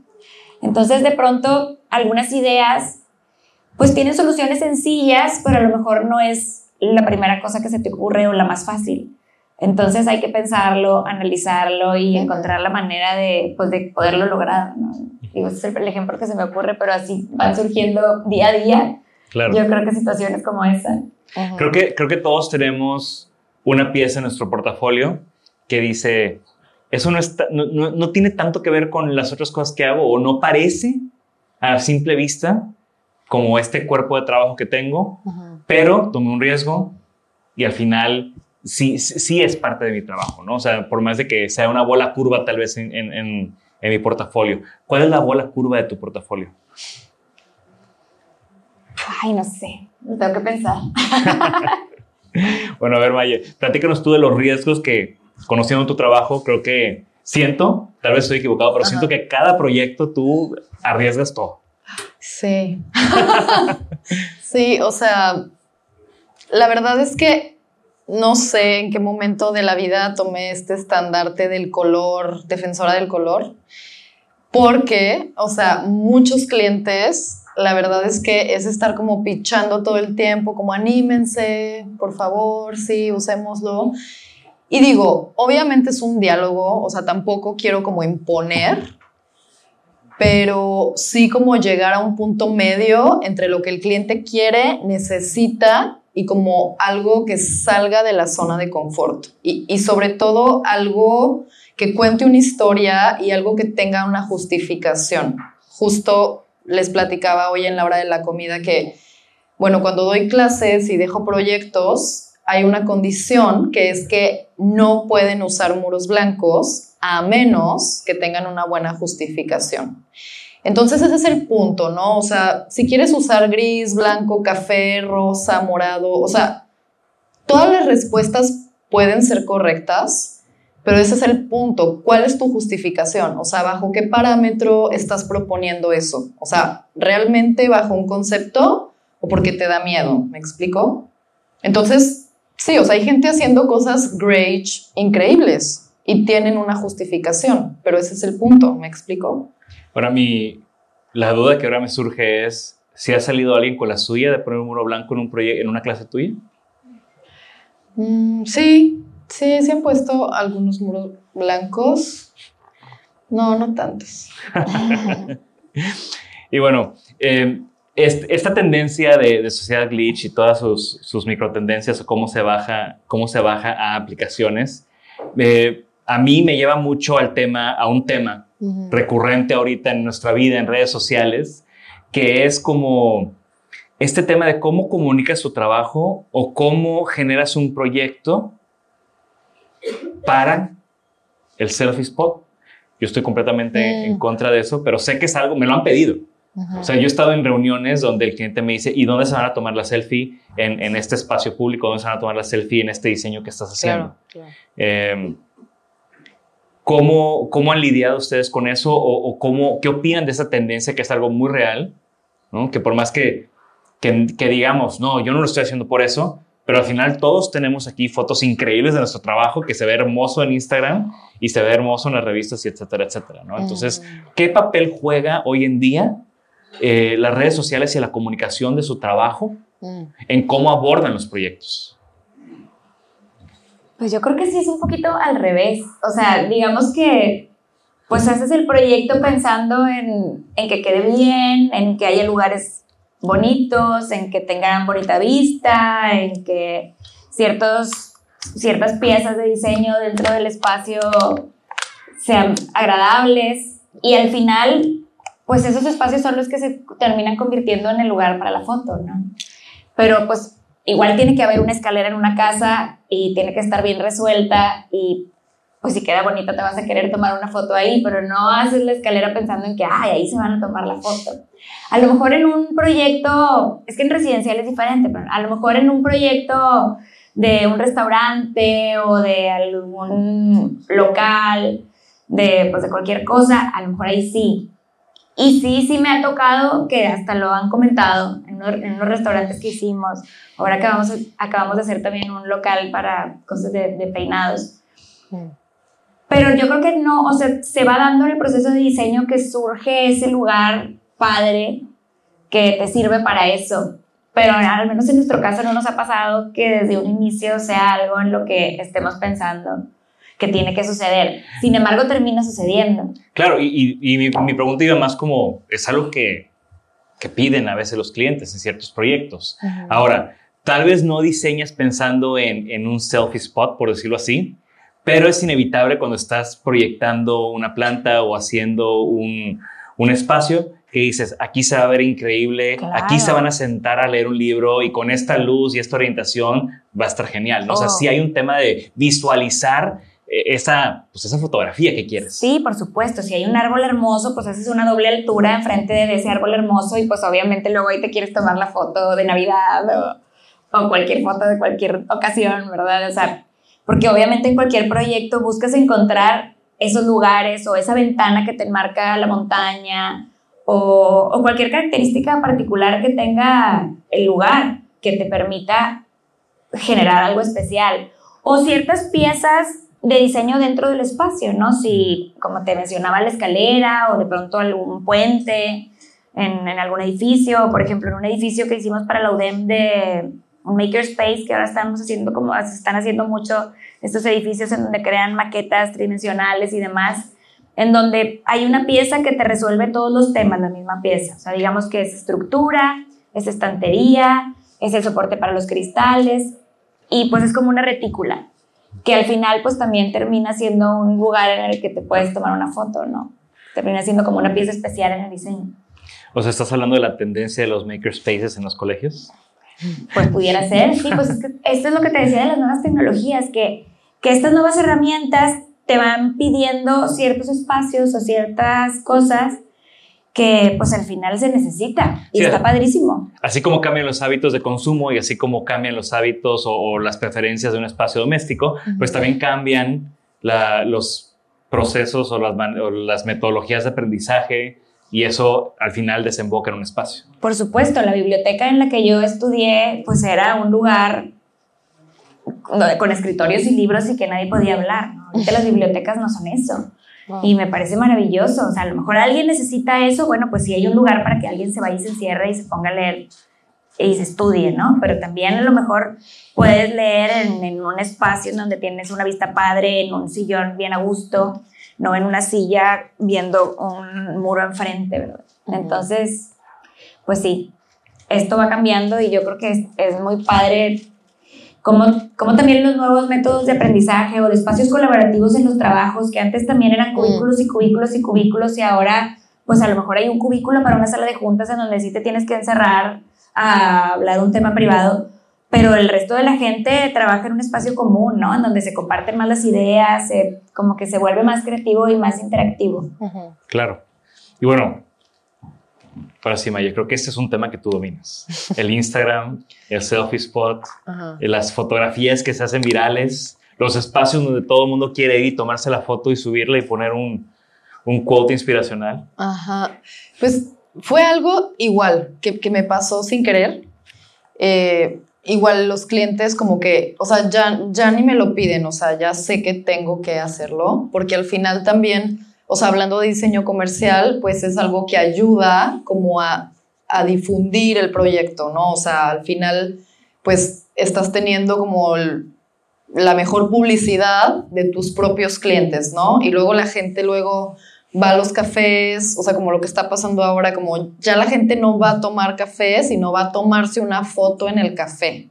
Speaker 3: Entonces, de pronto, algunas ideas pues tienen soluciones sencillas, pero a lo mejor no es la primera cosa que se te ocurre o la más fácil. Entonces hay que pensarlo, analizarlo y encontrar la manera de, pues, de poderlo lograr. ¿no? Digo, ese es el ejemplo que se me ocurre, pero así van surgiendo día a día. Claro. Yo creo que situaciones como esa.
Speaker 2: Creo que, creo que todos tenemos una pieza en nuestro portafolio que dice, eso no, está, no, no, no tiene tanto que ver con las otras cosas que hago o no parece a simple vista como este cuerpo de trabajo que tengo, pero tomé un riesgo y al final sí, sí es parte de mi trabajo, ¿no? O sea, por más de que sea una bola curva tal vez en, en, en, mi portafolio. ¿Cuál es la bola curva de tu portafolio?
Speaker 3: Ay, no sé, tengo que pensar. <laughs>
Speaker 2: bueno, a ver, Maye, platícanos tú de los riesgos que, conociendo tu trabajo, creo que siento, tal vez estoy equivocado, pero siento que cada proyecto tú arriesgas todo.
Speaker 4: Sí. sí, o sea, la verdad es que no sé en qué momento de la vida tomé este estandarte del color, defensora del color, porque, o sea, muchos clientes, la verdad es que es estar como pichando todo el tiempo, como anímense, por favor, sí, usémoslo. Y digo, obviamente es un diálogo, o sea, tampoco quiero como imponer, pero sí como llegar a un punto medio entre lo que el cliente quiere, necesita y como algo que salga de la zona de confort. Y, y, sobre todo algo que cuente una historia y algo que tenga una justificación. Justo les platicaba hoy en la hora de la comida que, bueno, cuando doy clases y dejo proyectos, hay una condición que es que no pueden usar muros blancos a menos que tengan una buena justificación. Entonces ese es el punto, ¿no? O sea, si quieres usar gris, blanco, café, rosa, morado, o sea, todas las respuestas pueden ser correctas, pero ese es el punto. ¿Cuál es tu justificación? O sea, ¿bajo qué parámetro estás proponiendo eso? O sea, ¿realmente bajo un concepto o porque te da miedo? ¿Me explico? Entonces, sí, o sea, hay gente haciendo cosas great, increíbles y tienen una justificación, pero ese es el punto, ¿me explico?
Speaker 2: Ahora, mi, la duda que ahora me surge es si ha salido alguien con la suya de poner un muro blanco en, un proyecto, en una clase tuya.
Speaker 4: Mm, sí, sí, sí han puesto algunos muros blancos. No, no tantos. <laughs>
Speaker 2: y bueno, eh, esta tendencia de, sociedad glitch y todas sus, sus microtendencias o cómo se baja, cómo se baja a aplicaciones, eh, a mí me lleva mucho al tema, a un tema recurrente ahorita en nuestra vida en redes sociales, que es como este tema de cómo comunicas tu trabajo o cómo generas un proyecto para el selfie spot. Yo estoy completamente en mm. contra de eso, pero sé que es algo, me lo han pedido. O sea, yo he estado en reuniones donde el cliente me dice, ¿y dónde se van a tomar la selfie en, este espacio público? ¿Dónde se van a tomar la selfie en este diseño que estás haciendo? Em, ¿Cómo, ¿Cómo han lidiado ustedes con eso o, cómo, qué opinan de esa tendencia que es algo muy real? ¿no? Que por más que, que, que, digamos, no, yo no lo estoy haciendo por eso, pero al final todos tenemos aquí fotos increíbles de nuestro trabajo que se ve hermoso en Instagram y se ve hermoso en las revistas y etcétera, etcétera. ¿no? Entonces. ¿qué papel juega hoy en día eh, las redes sociales y la comunicación de su trabajo mm. en cómo abordan los proyectos?
Speaker 3: Pues yo creo que sí es un poquito al revés. O sea, digamos que pues haces el proyecto pensando en, en que quede bien, en que haya lugares bonitos, en que tengan bonita vista, en que ciertos, ciertas piezas de diseño dentro del espacio sean agradables y al final, pues esos espacios son los que se terminan convirtiendo en el lugar para la foto, ¿no? Pero pues igual tiene que haber una escalera en una casa y tiene que estar bien resuelta y pues si queda bonita te vas a querer tomar una foto ahí, pero no haces la escalera pensando en que, ay, ahí se van a tomar la foto. A lo mejor en un proyecto, es que en residencial es diferente, pero a lo mejor en un proyecto de un restaurante o de algún local, de, pues de cualquier cosa, a lo mejor ahí sí. Y sí, sí me ha tocado que hasta lo han comentado en unos, en unos restaurantes que hicimos. Ahora acabamos, acabamos de hacer también un local para cosas de, de peinados. Pero yo creo que no, o sea, se va dando en el proceso de diseño que surge ese lugar padre que te sirve para eso. Pero al menos en nuestro caso no nos ha pasado que desde un inicio sea algo en lo que estemos pensando que tiene que suceder. Sin embargo, termina sucediendo.
Speaker 2: Claro, y, y, mi, mi, pregunta iba más como, es algo que, que, piden a veces los clientes en ciertos proyectos. Ahora, tal vez no diseñas pensando en, en un selfie spot, por decirlo así, pero es inevitable cuando estás proyectando una planta o haciendo un, un espacio que dices, aquí se va a ver increíble, aquí se van a sentar a leer un libro y con esta luz y esta orientación va a estar genial. ¿no? O sea, oh. sí hay un tema de visualizar esa, pues esa fotografía que quieres.
Speaker 3: Sí, por supuesto. Si hay un árbol hermoso, pues haces una doble altura enfrente de ese árbol hermoso y pues obviamente luego ahí te quieres tomar la foto de Navidad o, o cualquier foto de cualquier ocasión, ¿verdad? O sea, porque obviamente en cualquier proyecto buscas encontrar esos lugares o esa ventana que te enmarca la montaña o, o cualquier característica particular que tenga el lugar que te permita generar algo especial o ciertas piezas de diseño dentro del espacio, ¿no? Si, como te mencionaba, la escalera o de pronto algún puente en, en algún edificio, por ejemplo, en un edificio que hicimos para la UDEM de un makerspace, que ahora estamos haciendo como, se están haciendo mucho estos edificios en donde crean maquetas tridimensionales y demás, en donde hay una pieza que te resuelve todos los temas, la misma pieza. O sea, digamos que es estructura, es estantería, es el soporte para los cristales, y pues es como una retícula que al final pues también termina siendo un lugar en el que te puedes tomar una foto, ¿no? Termina siendo como una pieza especial en el diseño.
Speaker 2: O sea, ¿estás hablando de la tendencia de los makerspaces en los colegios?
Speaker 3: Pues pudiera ser, sí, pues es que esto es lo que te decía de las nuevas tecnologías, que, que estas nuevas herramientas te van pidiendo ciertos espacios o ciertas cosas que pues al final se necesita y está padrísimo.
Speaker 2: Así como cambian los hábitos de consumo y así como cambian los hábitos o, las preferencias de un espacio doméstico, pues también cambian los procesos o las, o las metodologías de aprendizaje y eso al final desemboca en un espacio.
Speaker 3: Por supuesto, la biblioteca en la que yo estudié pues era un lugar con escritorios y libros y que nadie podía hablar. Ahorita las bibliotecas no son eso. Y me parece maravilloso. O sea, a lo mejor alguien necesita eso, bueno, pues si hay un lugar para que alguien se vaya y se encierre y se ponga a leer y se estudie, ¿no? Pero también a lo mejor puedes leer en, en un espacio en donde tienes una vista padre, en un sillón bien a gusto, no en una silla viendo un muro enfrente, ¿verdad? Entonces, pues sí, esto va cambiando y yo creo que es, es muy padre como, como también los nuevos métodos de aprendizaje o de espacios colaborativos en los trabajos, que antes también eran cubículos y cubículos y cubículos y ahora pues a lo mejor hay un cubículo para una sala de juntas en donde sí te tienes que encerrar a hablar un tema privado, pero el resto de la gente trabaja en un espacio común, ¿no? En donde se comparten más las ideas, como que se vuelve más creativo y más interactivo.
Speaker 2: Claro. Y bueno, para cima, yo creo que este es un tema que tú dominas. El Instagram, el selfie spot, eh, las fotografías que se hacen virales, los espacios donde todo el mundo quiere ir y tomarse la foto y subirla y poner un, un quote inspiracional.
Speaker 4: Ajá. Pues fue algo igual que, que me pasó sin querer. Eh, igual los clientes como que, o sea, ya, ya ni me lo piden, o sea, ya sé que tengo que hacerlo, porque al final también o sea, hablando de diseño comercial, pues es algo que ayuda como a, difundir el proyecto, ¿no? O sea, al final, pues estás teniendo como la mejor publicidad de tus propios clientes, ¿no? Y luego la gente luego va a los cafés, o sea, como lo que está pasando ahora, como ya la gente no va a tomar café, sino va a tomarse una foto en el café.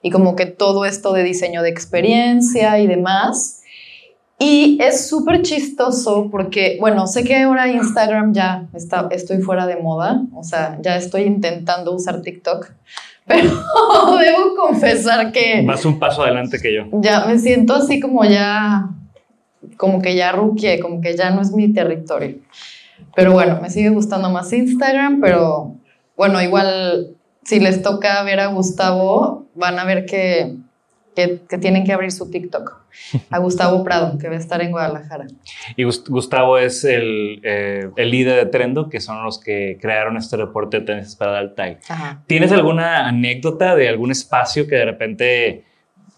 Speaker 4: Y como que todo esto de diseño de experiencia y demás, y es súper chistoso porque, bueno, sé que ahora Instagram ya está, estoy fuera de moda, o sea, ya estoy intentando usar TikTok, <laughs> pero <laughs> debo confesar que...
Speaker 2: Más un paso adelante que yo.
Speaker 4: Ya me siento así como ya, como que ya ruqué, como que ya no es mi territorio. Pero bueno, me sigue gustando más Instagram, pero bueno, igual si les toca ver a Gustavo, van a ver que que, tienen que abrir su TikTok. A Gustavo Prado, que va a estar en Guadalajara.
Speaker 2: Y Gustavo es el, eh, el líder de Trendo, que son los que crearon este reporte de tenis para Daltai. ¿Tienes alguna anécdota de algún espacio que de repente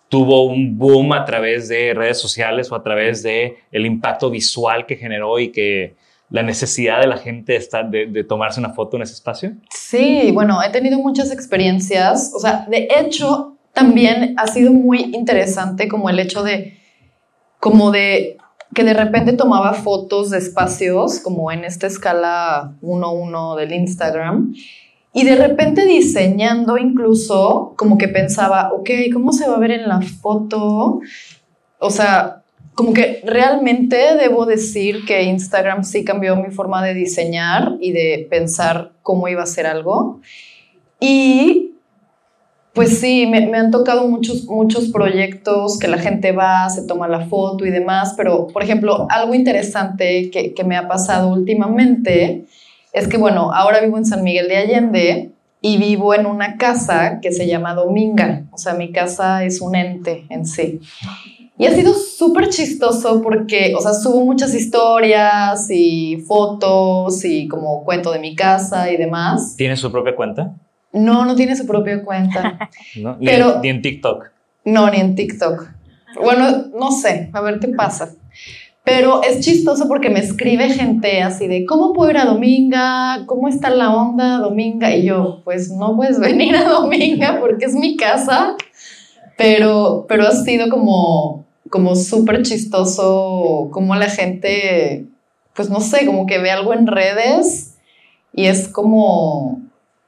Speaker 2: tuvo un boom a través de redes sociales o a través de el impacto visual que generó y que la necesidad de la gente de, de, tomarse una foto en ese espacio?
Speaker 4: Sí, bueno, he tenido muchas experiencias. O sea, de hecho, también ha sido muy interesante como el hecho de, como de, que de repente tomaba fotos de espacios, como en esta escala 1-1 del Instagram, y de repente diseñando incluso, como que pensaba, ok, ¿cómo se va a ver en la foto? O sea, como que realmente debo decir que Instagram sí cambió mi forma de diseñar y de pensar cómo iba a ser algo. Y pues sí, me, han tocado muchos, muchos proyectos que la gente va, se toma la foto y demás, pero por ejemplo, algo interesante que, que me ha pasado últimamente es que, bueno, ahora vivo en San Miguel de Allende y vivo en una casa que se llama Dominga, o sea, mi casa es un ente en sí. Y ha sido súper chistoso porque, o sea, subo muchas historias y fotos y como cuento de mi casa y demás.
Speaker 2: ¿Tiene su propia cuenta?
Speaker 4: No, no tiene su propia cuenta. <laughs>
Speaker 2: ¿No? Ni,
Speaker 4: Pero-
Speaker 2: en, ni en TikTok.
Speaker 4: No, ni en TikTok. Bueno, no sé, a ver qué pasa. Pero es chistoso porque me escribe gente así de, ¿cómo puedo ir a Dominga? ¿Cómo está la onda Dominga? Y yo, pues no puedes <laughs> venir a Dominga porque es mi casa. Pero, pero ha sido como, como súper chistoso como la gente, pues no sé, como que ve algo en redes y es como,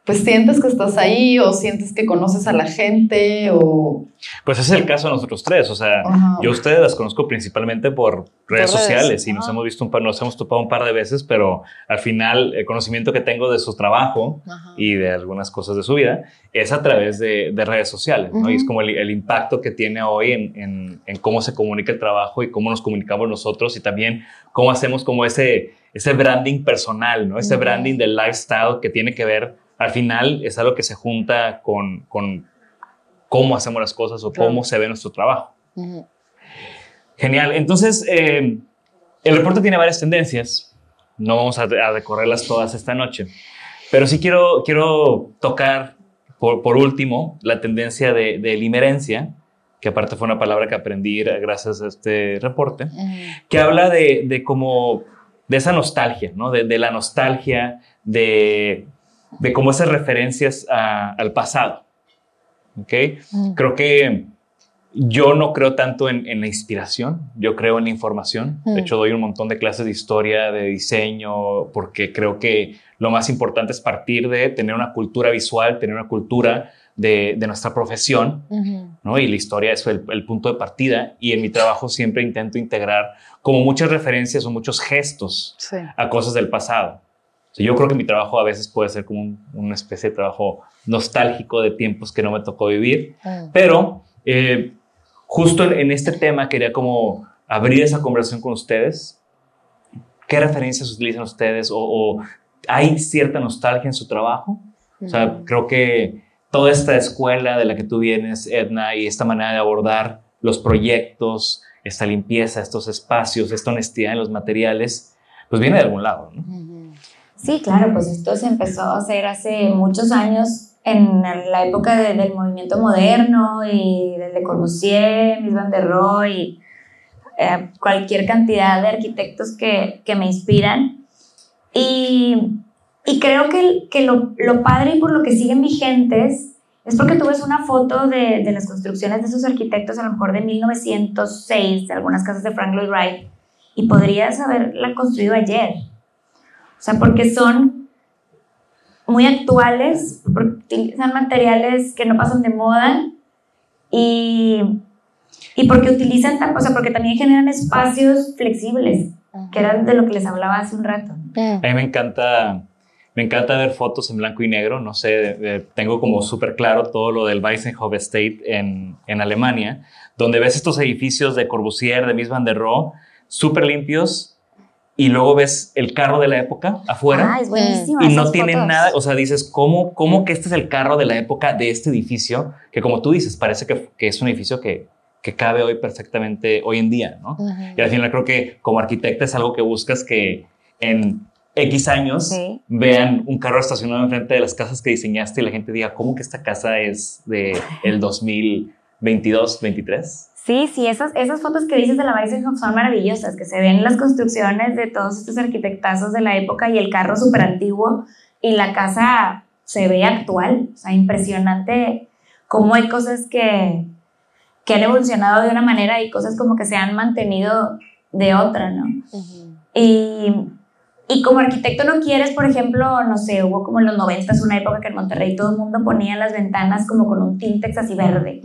Speaker 4: pues sientes que estás ahí o sientes que conoces a la gente o...
Speaker 2: Pues ese es el caso de nosotros tres. O sea,
Speaker 4: Ajá.
Speaker 2: yo a ustedes las conozco principalmente por redes
Speaker 4: redes,
Speaker 2: sociales y nos hemos visto un par, nos hemos topado un par de veces, pero al final el conocimiento que tengo de su trabajo
Speaker 4: Ajá.
Speaker 2: y de algunas cosas de su vida es a través de, de redes sociales, ¿no? Y es como el, el impacto que tiene hoy en, en- en cómo se comunica el trabajo y cómo nos comunicamos nosotros y también cómo hacemos como ese, ese branding personal, ¿no? Ese branding del lifestyle que tiene que ver, al final es algo que se junta con, con cómo hacemos las cosas o
Speaker 4: Claro.
Speaker 2: cómo se ve nuestro trabajo. Genial. Entonces, eh, el reporte tiene varias tendencias. No vamos a, a recorrerlas todas esta noche. Pero sí quiero, quiero tocar, por, por último, la tendencia de, de limerencia, que aparte fue una palabra que aprendí gracias a este reporte, que habla de, de como de esa nostalgia, ¿no? De, de la nostalgia, de, de como esas referencias a- al pasado. ¿Ok?
Speaker 4: Ujú.
Speaker 2: Creo que yo no creo tanto en, en la inspiración, yo creo en la información.
Speaker 4: Mm.
Speaker 2: De hecho, doy un montón de clases de historia, de diseño, porque creo que lo más importante es partir de tener una cultura visual, tener una cultura de, de nuestra profesión. ¿no? Y la historia es el, el punto de partida. Y en mi trabajo siempre intento integrar como muchas referencias o muchos gestos
Speaker 4: Sí.
Speaker 2: a cosas del pasado. Sea, yo creo que mi trabajo a veces puede ser como un- una especie de trabajo nostálgico de tiempos que no me tocó vivir,
Speaker 4: Ujú.
Speaker 2: pero eh, justo en, en este tema quería como abrir esa conversación con ustedes. ¿Qué referencias utilizan ustedes? ¿O, o hay cierta nostalgia en su trabajo? O sea,
Speaker 4: Ujú.
Speaker 2: creo que toda esta escuela de la que tú vienes, Edna, y esta manera de abordar los proyectos, esta limpieza, estos espacios, esta honestidad en los materiales, pues viene de algún lado, ¿no?
Speaker 3: Sí, claro, pues esto se empezó a hacer hace muchos años en la época de- del movimiento moderno y del Le Corbusier, Mies van der Rohe y eh, cualquier cantidad de arquitectos que, que me inspiran. Y, creo que, que lo, lo padre y por lo que siguen vigentes es porque tú ves una foto de, de las construcciones de esos arquitectos, a lo mejor de 1906, de algunas casas de Frank Lloyd Wright, y podrías haberla construido ayer. O sea, porque son muy actuales, porque utilizan materiales que no pasan de moda y, y porque utilizan, o sea, porque también generan espacios flexibles, que era de lo que les hablaba hace un rato.
Speaker 2: A mí me encanta, me encanta ver fotos en blanco y negro. No sé, de- de- tengo como súper claro todo lo del Weissenhof Estate en, en Alemania, donde ves estos edificios de Corbusier, de Mies van der Rohe, súper limpios, y luego ves el carro de la época afuera.
Speaker 3: Ah, es buenísimo.
Speaker 2: y no
Speaker 3: fotos.
Speaker 2: nada, o sea, dices, ¿cómo, ¿cómo que este es el carro de la época de este edificio? Que como tú dices, parece que, que es un edificio que, que cabe hoy perfectamente, hoy en día, ¿no? Y al final creo que como arquitecta es algo que buscas que en X años
Speaker 3: Sí.
Speaker 2: vean un carro estacionado enfrente de las casas que diseñaste y la gente diga, ¿cómo que esta casa es de el 2022, 23?
Speaker 3: Sí, sí, esas, esas fotos que dices de la Weissenhof son maravillosas, que se ven las construcciones de todos estos arquitectazos de la época y el carro súper antiguo y la casa se ve actual. O sea, impresionante cómo hay cosas que, que han evolucionado de una manera y cosas como que se han mantenido de otra, ¿no? Y, y como arquitecto no quieres, por ejemplo, no sé, hubo como en los 90 una época que en Monterrey todo el mundo ponía las ventanas como con un tintex así verde.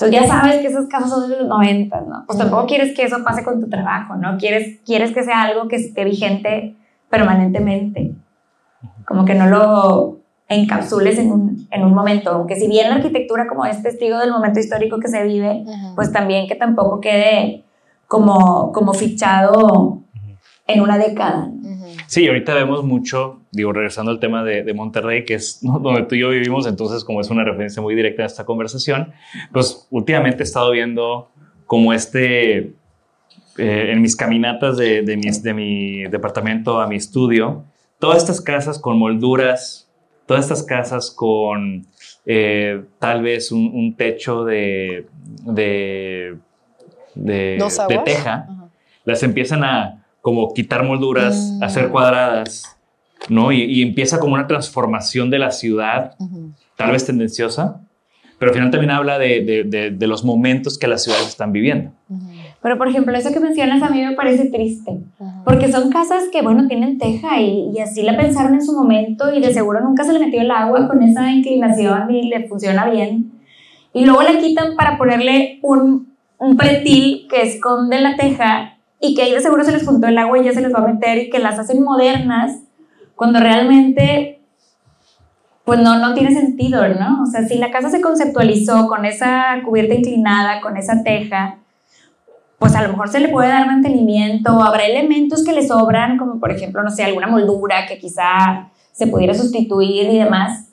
Speaker 3: Entonces ya sabes que esas casas son de los 90, ¿no? Pues tampoco quieres que eso pase con tu trabajo, ¿no? Quieres, quieres que sea algo que esté vigente permanentemente. Como que no lo encapsules en un, en un momento. Aunque si bien la arquitectura como es testigo del momento histórico que se vive, pues también que tampoco quede como, como fichado en una década. ¿no?
Speaker 2: Sí, ahorita vemos mucho, digo, regresando al tema de, de Monterrey, que es ¿no? <laughs> donde tú y yo vivimos, entonces como es una referencia muy directa a esta conversación, pues últimamente he estado viendo como este, eh, en mis caminatas de, de, mis- de mi departamento a mi estudio, todas estas casas con molduras, todas estas casas con eh, tal vez un, un techo de, de, de, teja, las empiezan a como quitar molduras,
Speaker 4: Mm.
Speaker 2: hacer cuadradas, ¿no? Y, y empieza como una transformación de la ciudad, tal vez tendenciosa, pero al final también habla de, de- de- de los momentos que las ciudades están viviendo.
Speaker 3: Pero, por ejemplo, eso que mencionas a mí me parece triste. Porque son casas que, bueno, tienen teja y, y así la pensaron en su momento y de seguro nunca se le metió el agua con esa inclinación y le funciona bien. Y luego la quitan para ponerle un, un pretil que esconde la teja y que ahí de seguro se les juntó el agua y ya se les va a meter y que las hacen modernas cuando realmente pues no, no tiene sentido, ¿no? O sea, si la casa se conceptualizó con esa cubierta inclinada, con esa teja, pues a lo mejor se le puede dar mantenimiento, habrá elementos que le sobran, como por ejemplo, no sé, alguna moldura que quizá se pudiera sustituir y demás.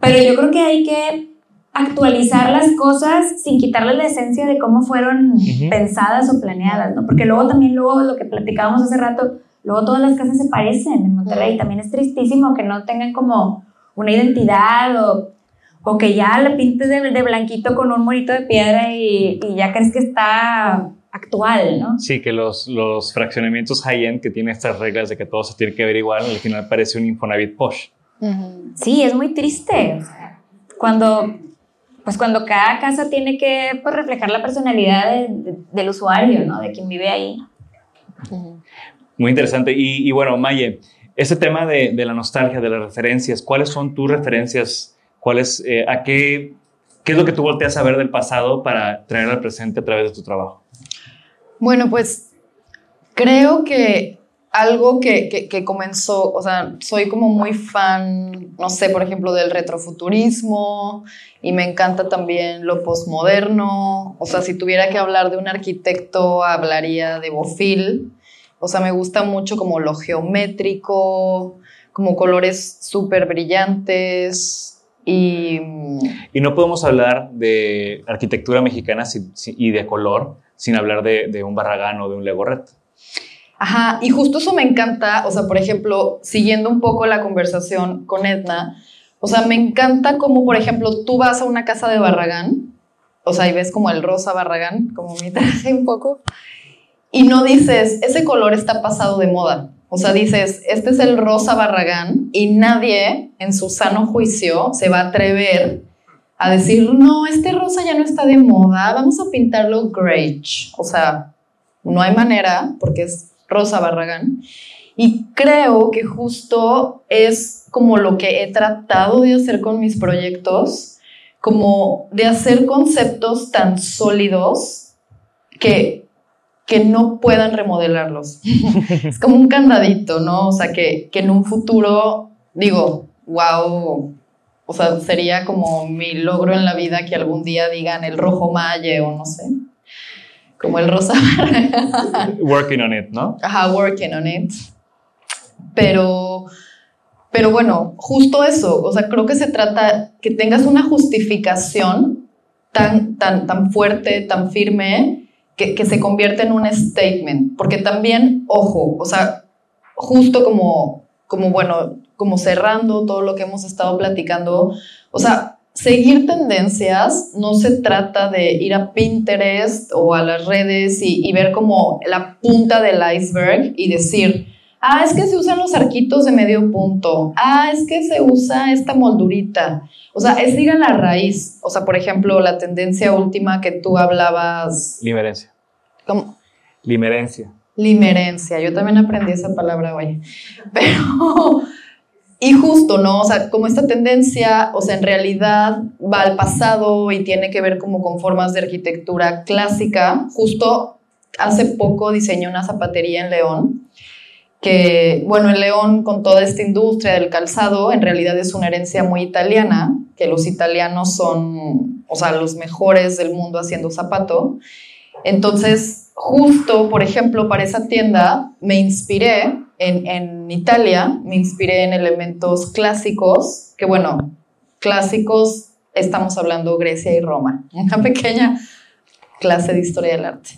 Speaker 3: Pero yo creo que hay que actualizar las cosas sin quitarle la esencia de cómo fueron
Speaker 2: Ujú.
Speaker 3: pensadas o planeadas, ¿no? Porque luego también, luego lo que platicábamos hace rato, luego todas las casas se parecen en Monterrey.
Speaker 4: Ujú.
Speaker 3: También es tristísimo que no tengan como una identidad o, o que ya la pintes de, de blanquito con un morito de piedra y, y ya crees que está actual, ¿no?
Speaker 2: Sí, que los, los fraccionamientos high-end que tienen estas reglas de que todo se tiene que ver igual, al final parece un Infonavit posh.
Speaker 3: Sí, es muy triste. O sea, Cuando, pues cuando cada casa tiene que pues, reflejar la personalidad de- de- del usuario, ¿no? De quien vive ahí.
Speaker 2: Muy interesante. Y, y bueno, Maye, ese tema de, de la nostalgia, de las referencias, ¿cuáles son tus referencias? ¿Cuáles, eh, a qué, qué es lo que tú volteas a ver del pasado para traer al presente a través de tu trabajo?
Speaker 4: Bueno, pues creo que algo que, que- que comenzó, o sea, soy como muy fan, no sé, por ejemplo, del retrofuturismo y me encanta también lo posmoderno. O sea, si tuviera que hablar de un arquitecto, hablaría de Bofill. O sea, me gusta mucho como lo geométrico, como colores súper brillantes y... mm,
Speaker 2: Y no podemos hablar de arquitectura mexicana si- si- y de color sin hablar de, de un Barragán o de un Legorret.
Speaker 4: Ajá, y justo eso me encanta, o sea, por ejemplo, siguiendo un poco la conversación con Edna, o sea, me encanta como, por ejemplo, tú vas a una casa de Barragán, o sea, y ves como el rosa Barragán, como mi traje un poco, y no dices, ese color está pasado de moda. O sea, dices, este es el rosa Barragán y nadie en su sano juicio se va a atrever a decir, no, este rosa ya no está de moda, vamos a pintarlo greige. O sea, no hay manera porque es Rosa Barragán. Y creo que justo es como lo que he tratado de hacer con mis proyectos, como de hacer conceptos tan sólidos que, que no puedan remodelarlos. <laughs> es como un candadito, ¿no? O sea, que, que en un futuro digo, wow, o sea, sería como mi logro en la vida que algún día digan el rojo malle o no sé, como el rosa <laughs>
Speaker 2: Working on it, ¿no?
Speaker 4: Ajá, working on it. Pero, pero bueno, justo eso, o sea, creo que se trata que tengas una justificación tan, tan, tan fuerte, tan firme, que, se convierte en un statement. Porque también, ojo, o sea, justo como, como, bueno, como cerrando todo lo que hemos estado platicando, o sea, seguir tendencias no se trata de ir a Pinterest o a las redes y ver como la punta del iceberg y decir, ah, es que se usan los arquitos de medio punto, ah, es que se usa esta moldurita. O sea, es ir a la raíz. O sea, por ejemplo, la tendencia última que tú hablabas,
Speaker 2: Limerencia.
Speaker 4: como
Speaker 2: Limerencia.
Speaker 4: limerencia. Yo también aprendí esa palabra hoy. <laughs> Pero, y justo, ¿no? O sea, como esta tendencia, o sea, en realidad va al pasado y tiene que ver como con formas de arquitectura clásica. Justo hace poco diseñé una zapatería en León que, bueno, en León con toda esta industria del calzado, en realidad es una herencia muy italiana, que los italianos son, o sea, los mejores del mundo haciendo zapato. Entonces, justo, por ejemplo, para esa tienda me inspiré en, en Italia, me inspiré en elementos clásicos, que bueno, clásicos, estamos hablando Grecia y Roma, una <laughs> pequeña clase de historia del arte.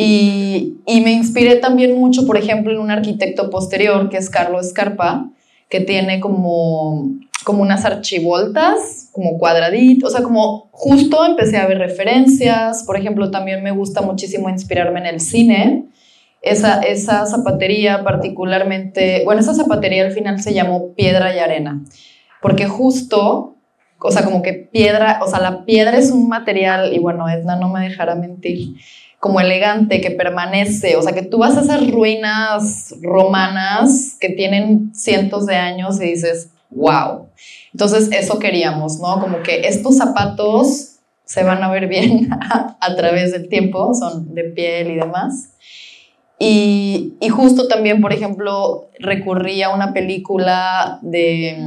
Speaker 4: Y, me inspiré también mucho, por ejemplo, en un arquitecto posterior, que es Carlos Escarpa, que tiene como, como unas archivoltas, como cuadraditos, o sea, como justo empecé a ver referencias, por ejemplo, también me gusta muchísimo inspirarme en el cine, esa, esa zapatería particularmente, bueno, esa zapatería al final se llamó Piedra y Arena, porque justo, o sea, como que piedra, o sea, la piedra es un material, y bueno, Edna no me dejará mentir, como elegante, que permanece, o sea, que tú vas a esas ruinas romanas que tienen cientos de años y dices, wow. Entonces, eso queríamos, ¿no? Como que estos zapatos se van a ver bien <laughs> a, través del tiempo, son de piel y demás. Y, y, justo también, por ejemplo, recurrí a una película de,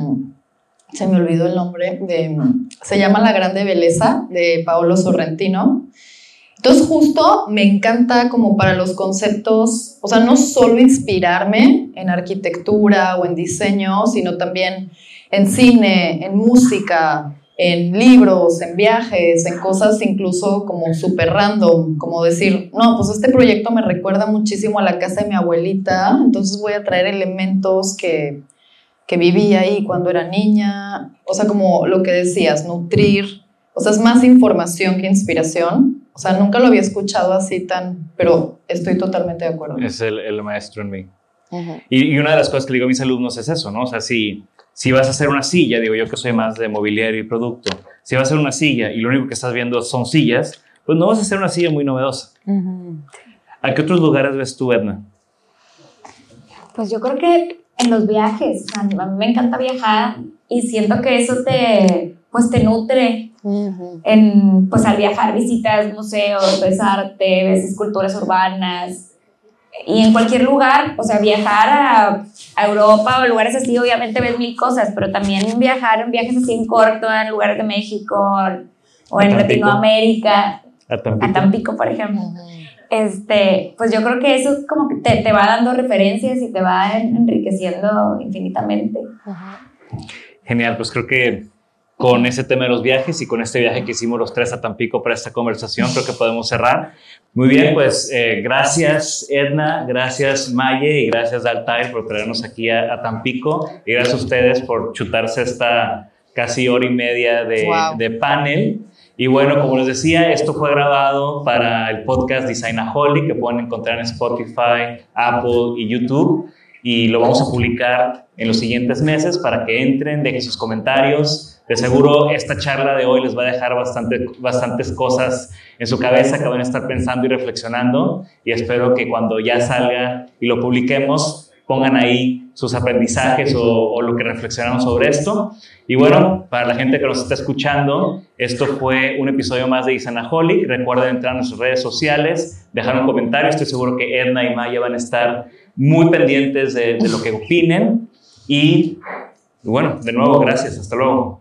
Speaker 4: se me olvidó el nombre, de, se llama La Grande Belleza, de Paolo Sorrentino. Entonces, justo me encanta como para los conceptos, o sea, no solo inspirarme en arquitectura o en diseño, sino también en cine, en música, en libros, en viajes, en cosas incluso como súper random, como decir, no, pues este proyecto me recuerda muchísimo a la casa de mi abuelita, entonces voy a traer elementos que, que viví ahí cuando era niña, o sea, como lo que decías, nutrir, o sea, es más información que inspiración o sea, nunca lo había escuchado así tan, pero estoy totalmente de acuerdo.
Speaker 2: Es el, maestro en mí. y, una de las cosas que digo a mis alumnos es eso, ¿no? O sea, si, si vas a hacer una silla, digo yo que soy más de mobiliario y producto, si vas a hacer una silla y lo único que estás viendo son sillas, pues no vas a hacer una silla muy novedosa. ¿A qué otros lugares ves tú, Edna?
Speaker 3: Pues yo creo que en los viajes. a mí me encanta viajar y siento que eso te, pues te nutre en, pues al viajar visitas museos, ves arte, ves esculturas urbanas y en cualquier lugar, o sea, viajar a, Europa o lugares así, obviamente ves mil cosas, pero también viajar en viajes así en corto, en lugares de México o en Latinoamérica, a Tampico. por ejemplo. Este, pues yo creo que eso como que te, te va dando referencias y te va enriqueciendo infinitamente.
Speaker 2: Genial, pues creo que con ese tema de los viajes y con este viaje que hicimos los tres a Tampico para esta conversación, creo que podemos cerrar. Muy bien, pues eh, gracias Edna, gracias Maye y gracias Altair por traernos aquí a, Tampico y gracias a ustedes por chutarse esta casi hora y media de, de panel. Y bueno, como les decía, esto fue grabado para el podcast Designaholic que pueden encontrar en Spotify, Apple y YouTube. Y lo vamos a publicar en los siguientes meses para que entren, dejen sus comentarios, de seguro esta charla de hoy les va a dejar bastante, bastantes cosas en su cabeza que van a estar pensando y reflexionando y espero que cuando ya salga y lo publiquemos pongan ahí sus aprendizajes o, lo que reflexionamos sobre esto. Y bueno, para la gente que nos está escuchando, esto fue un episodio más de Isanaholic. Recuerden entrar a nuestras redes sociales, dejar un comentario. Estoy seguro que Edna y Maya van a estar muy pendientes de, de lo que opinen. Y bueno, de nuevo, gracias. Hasta luego.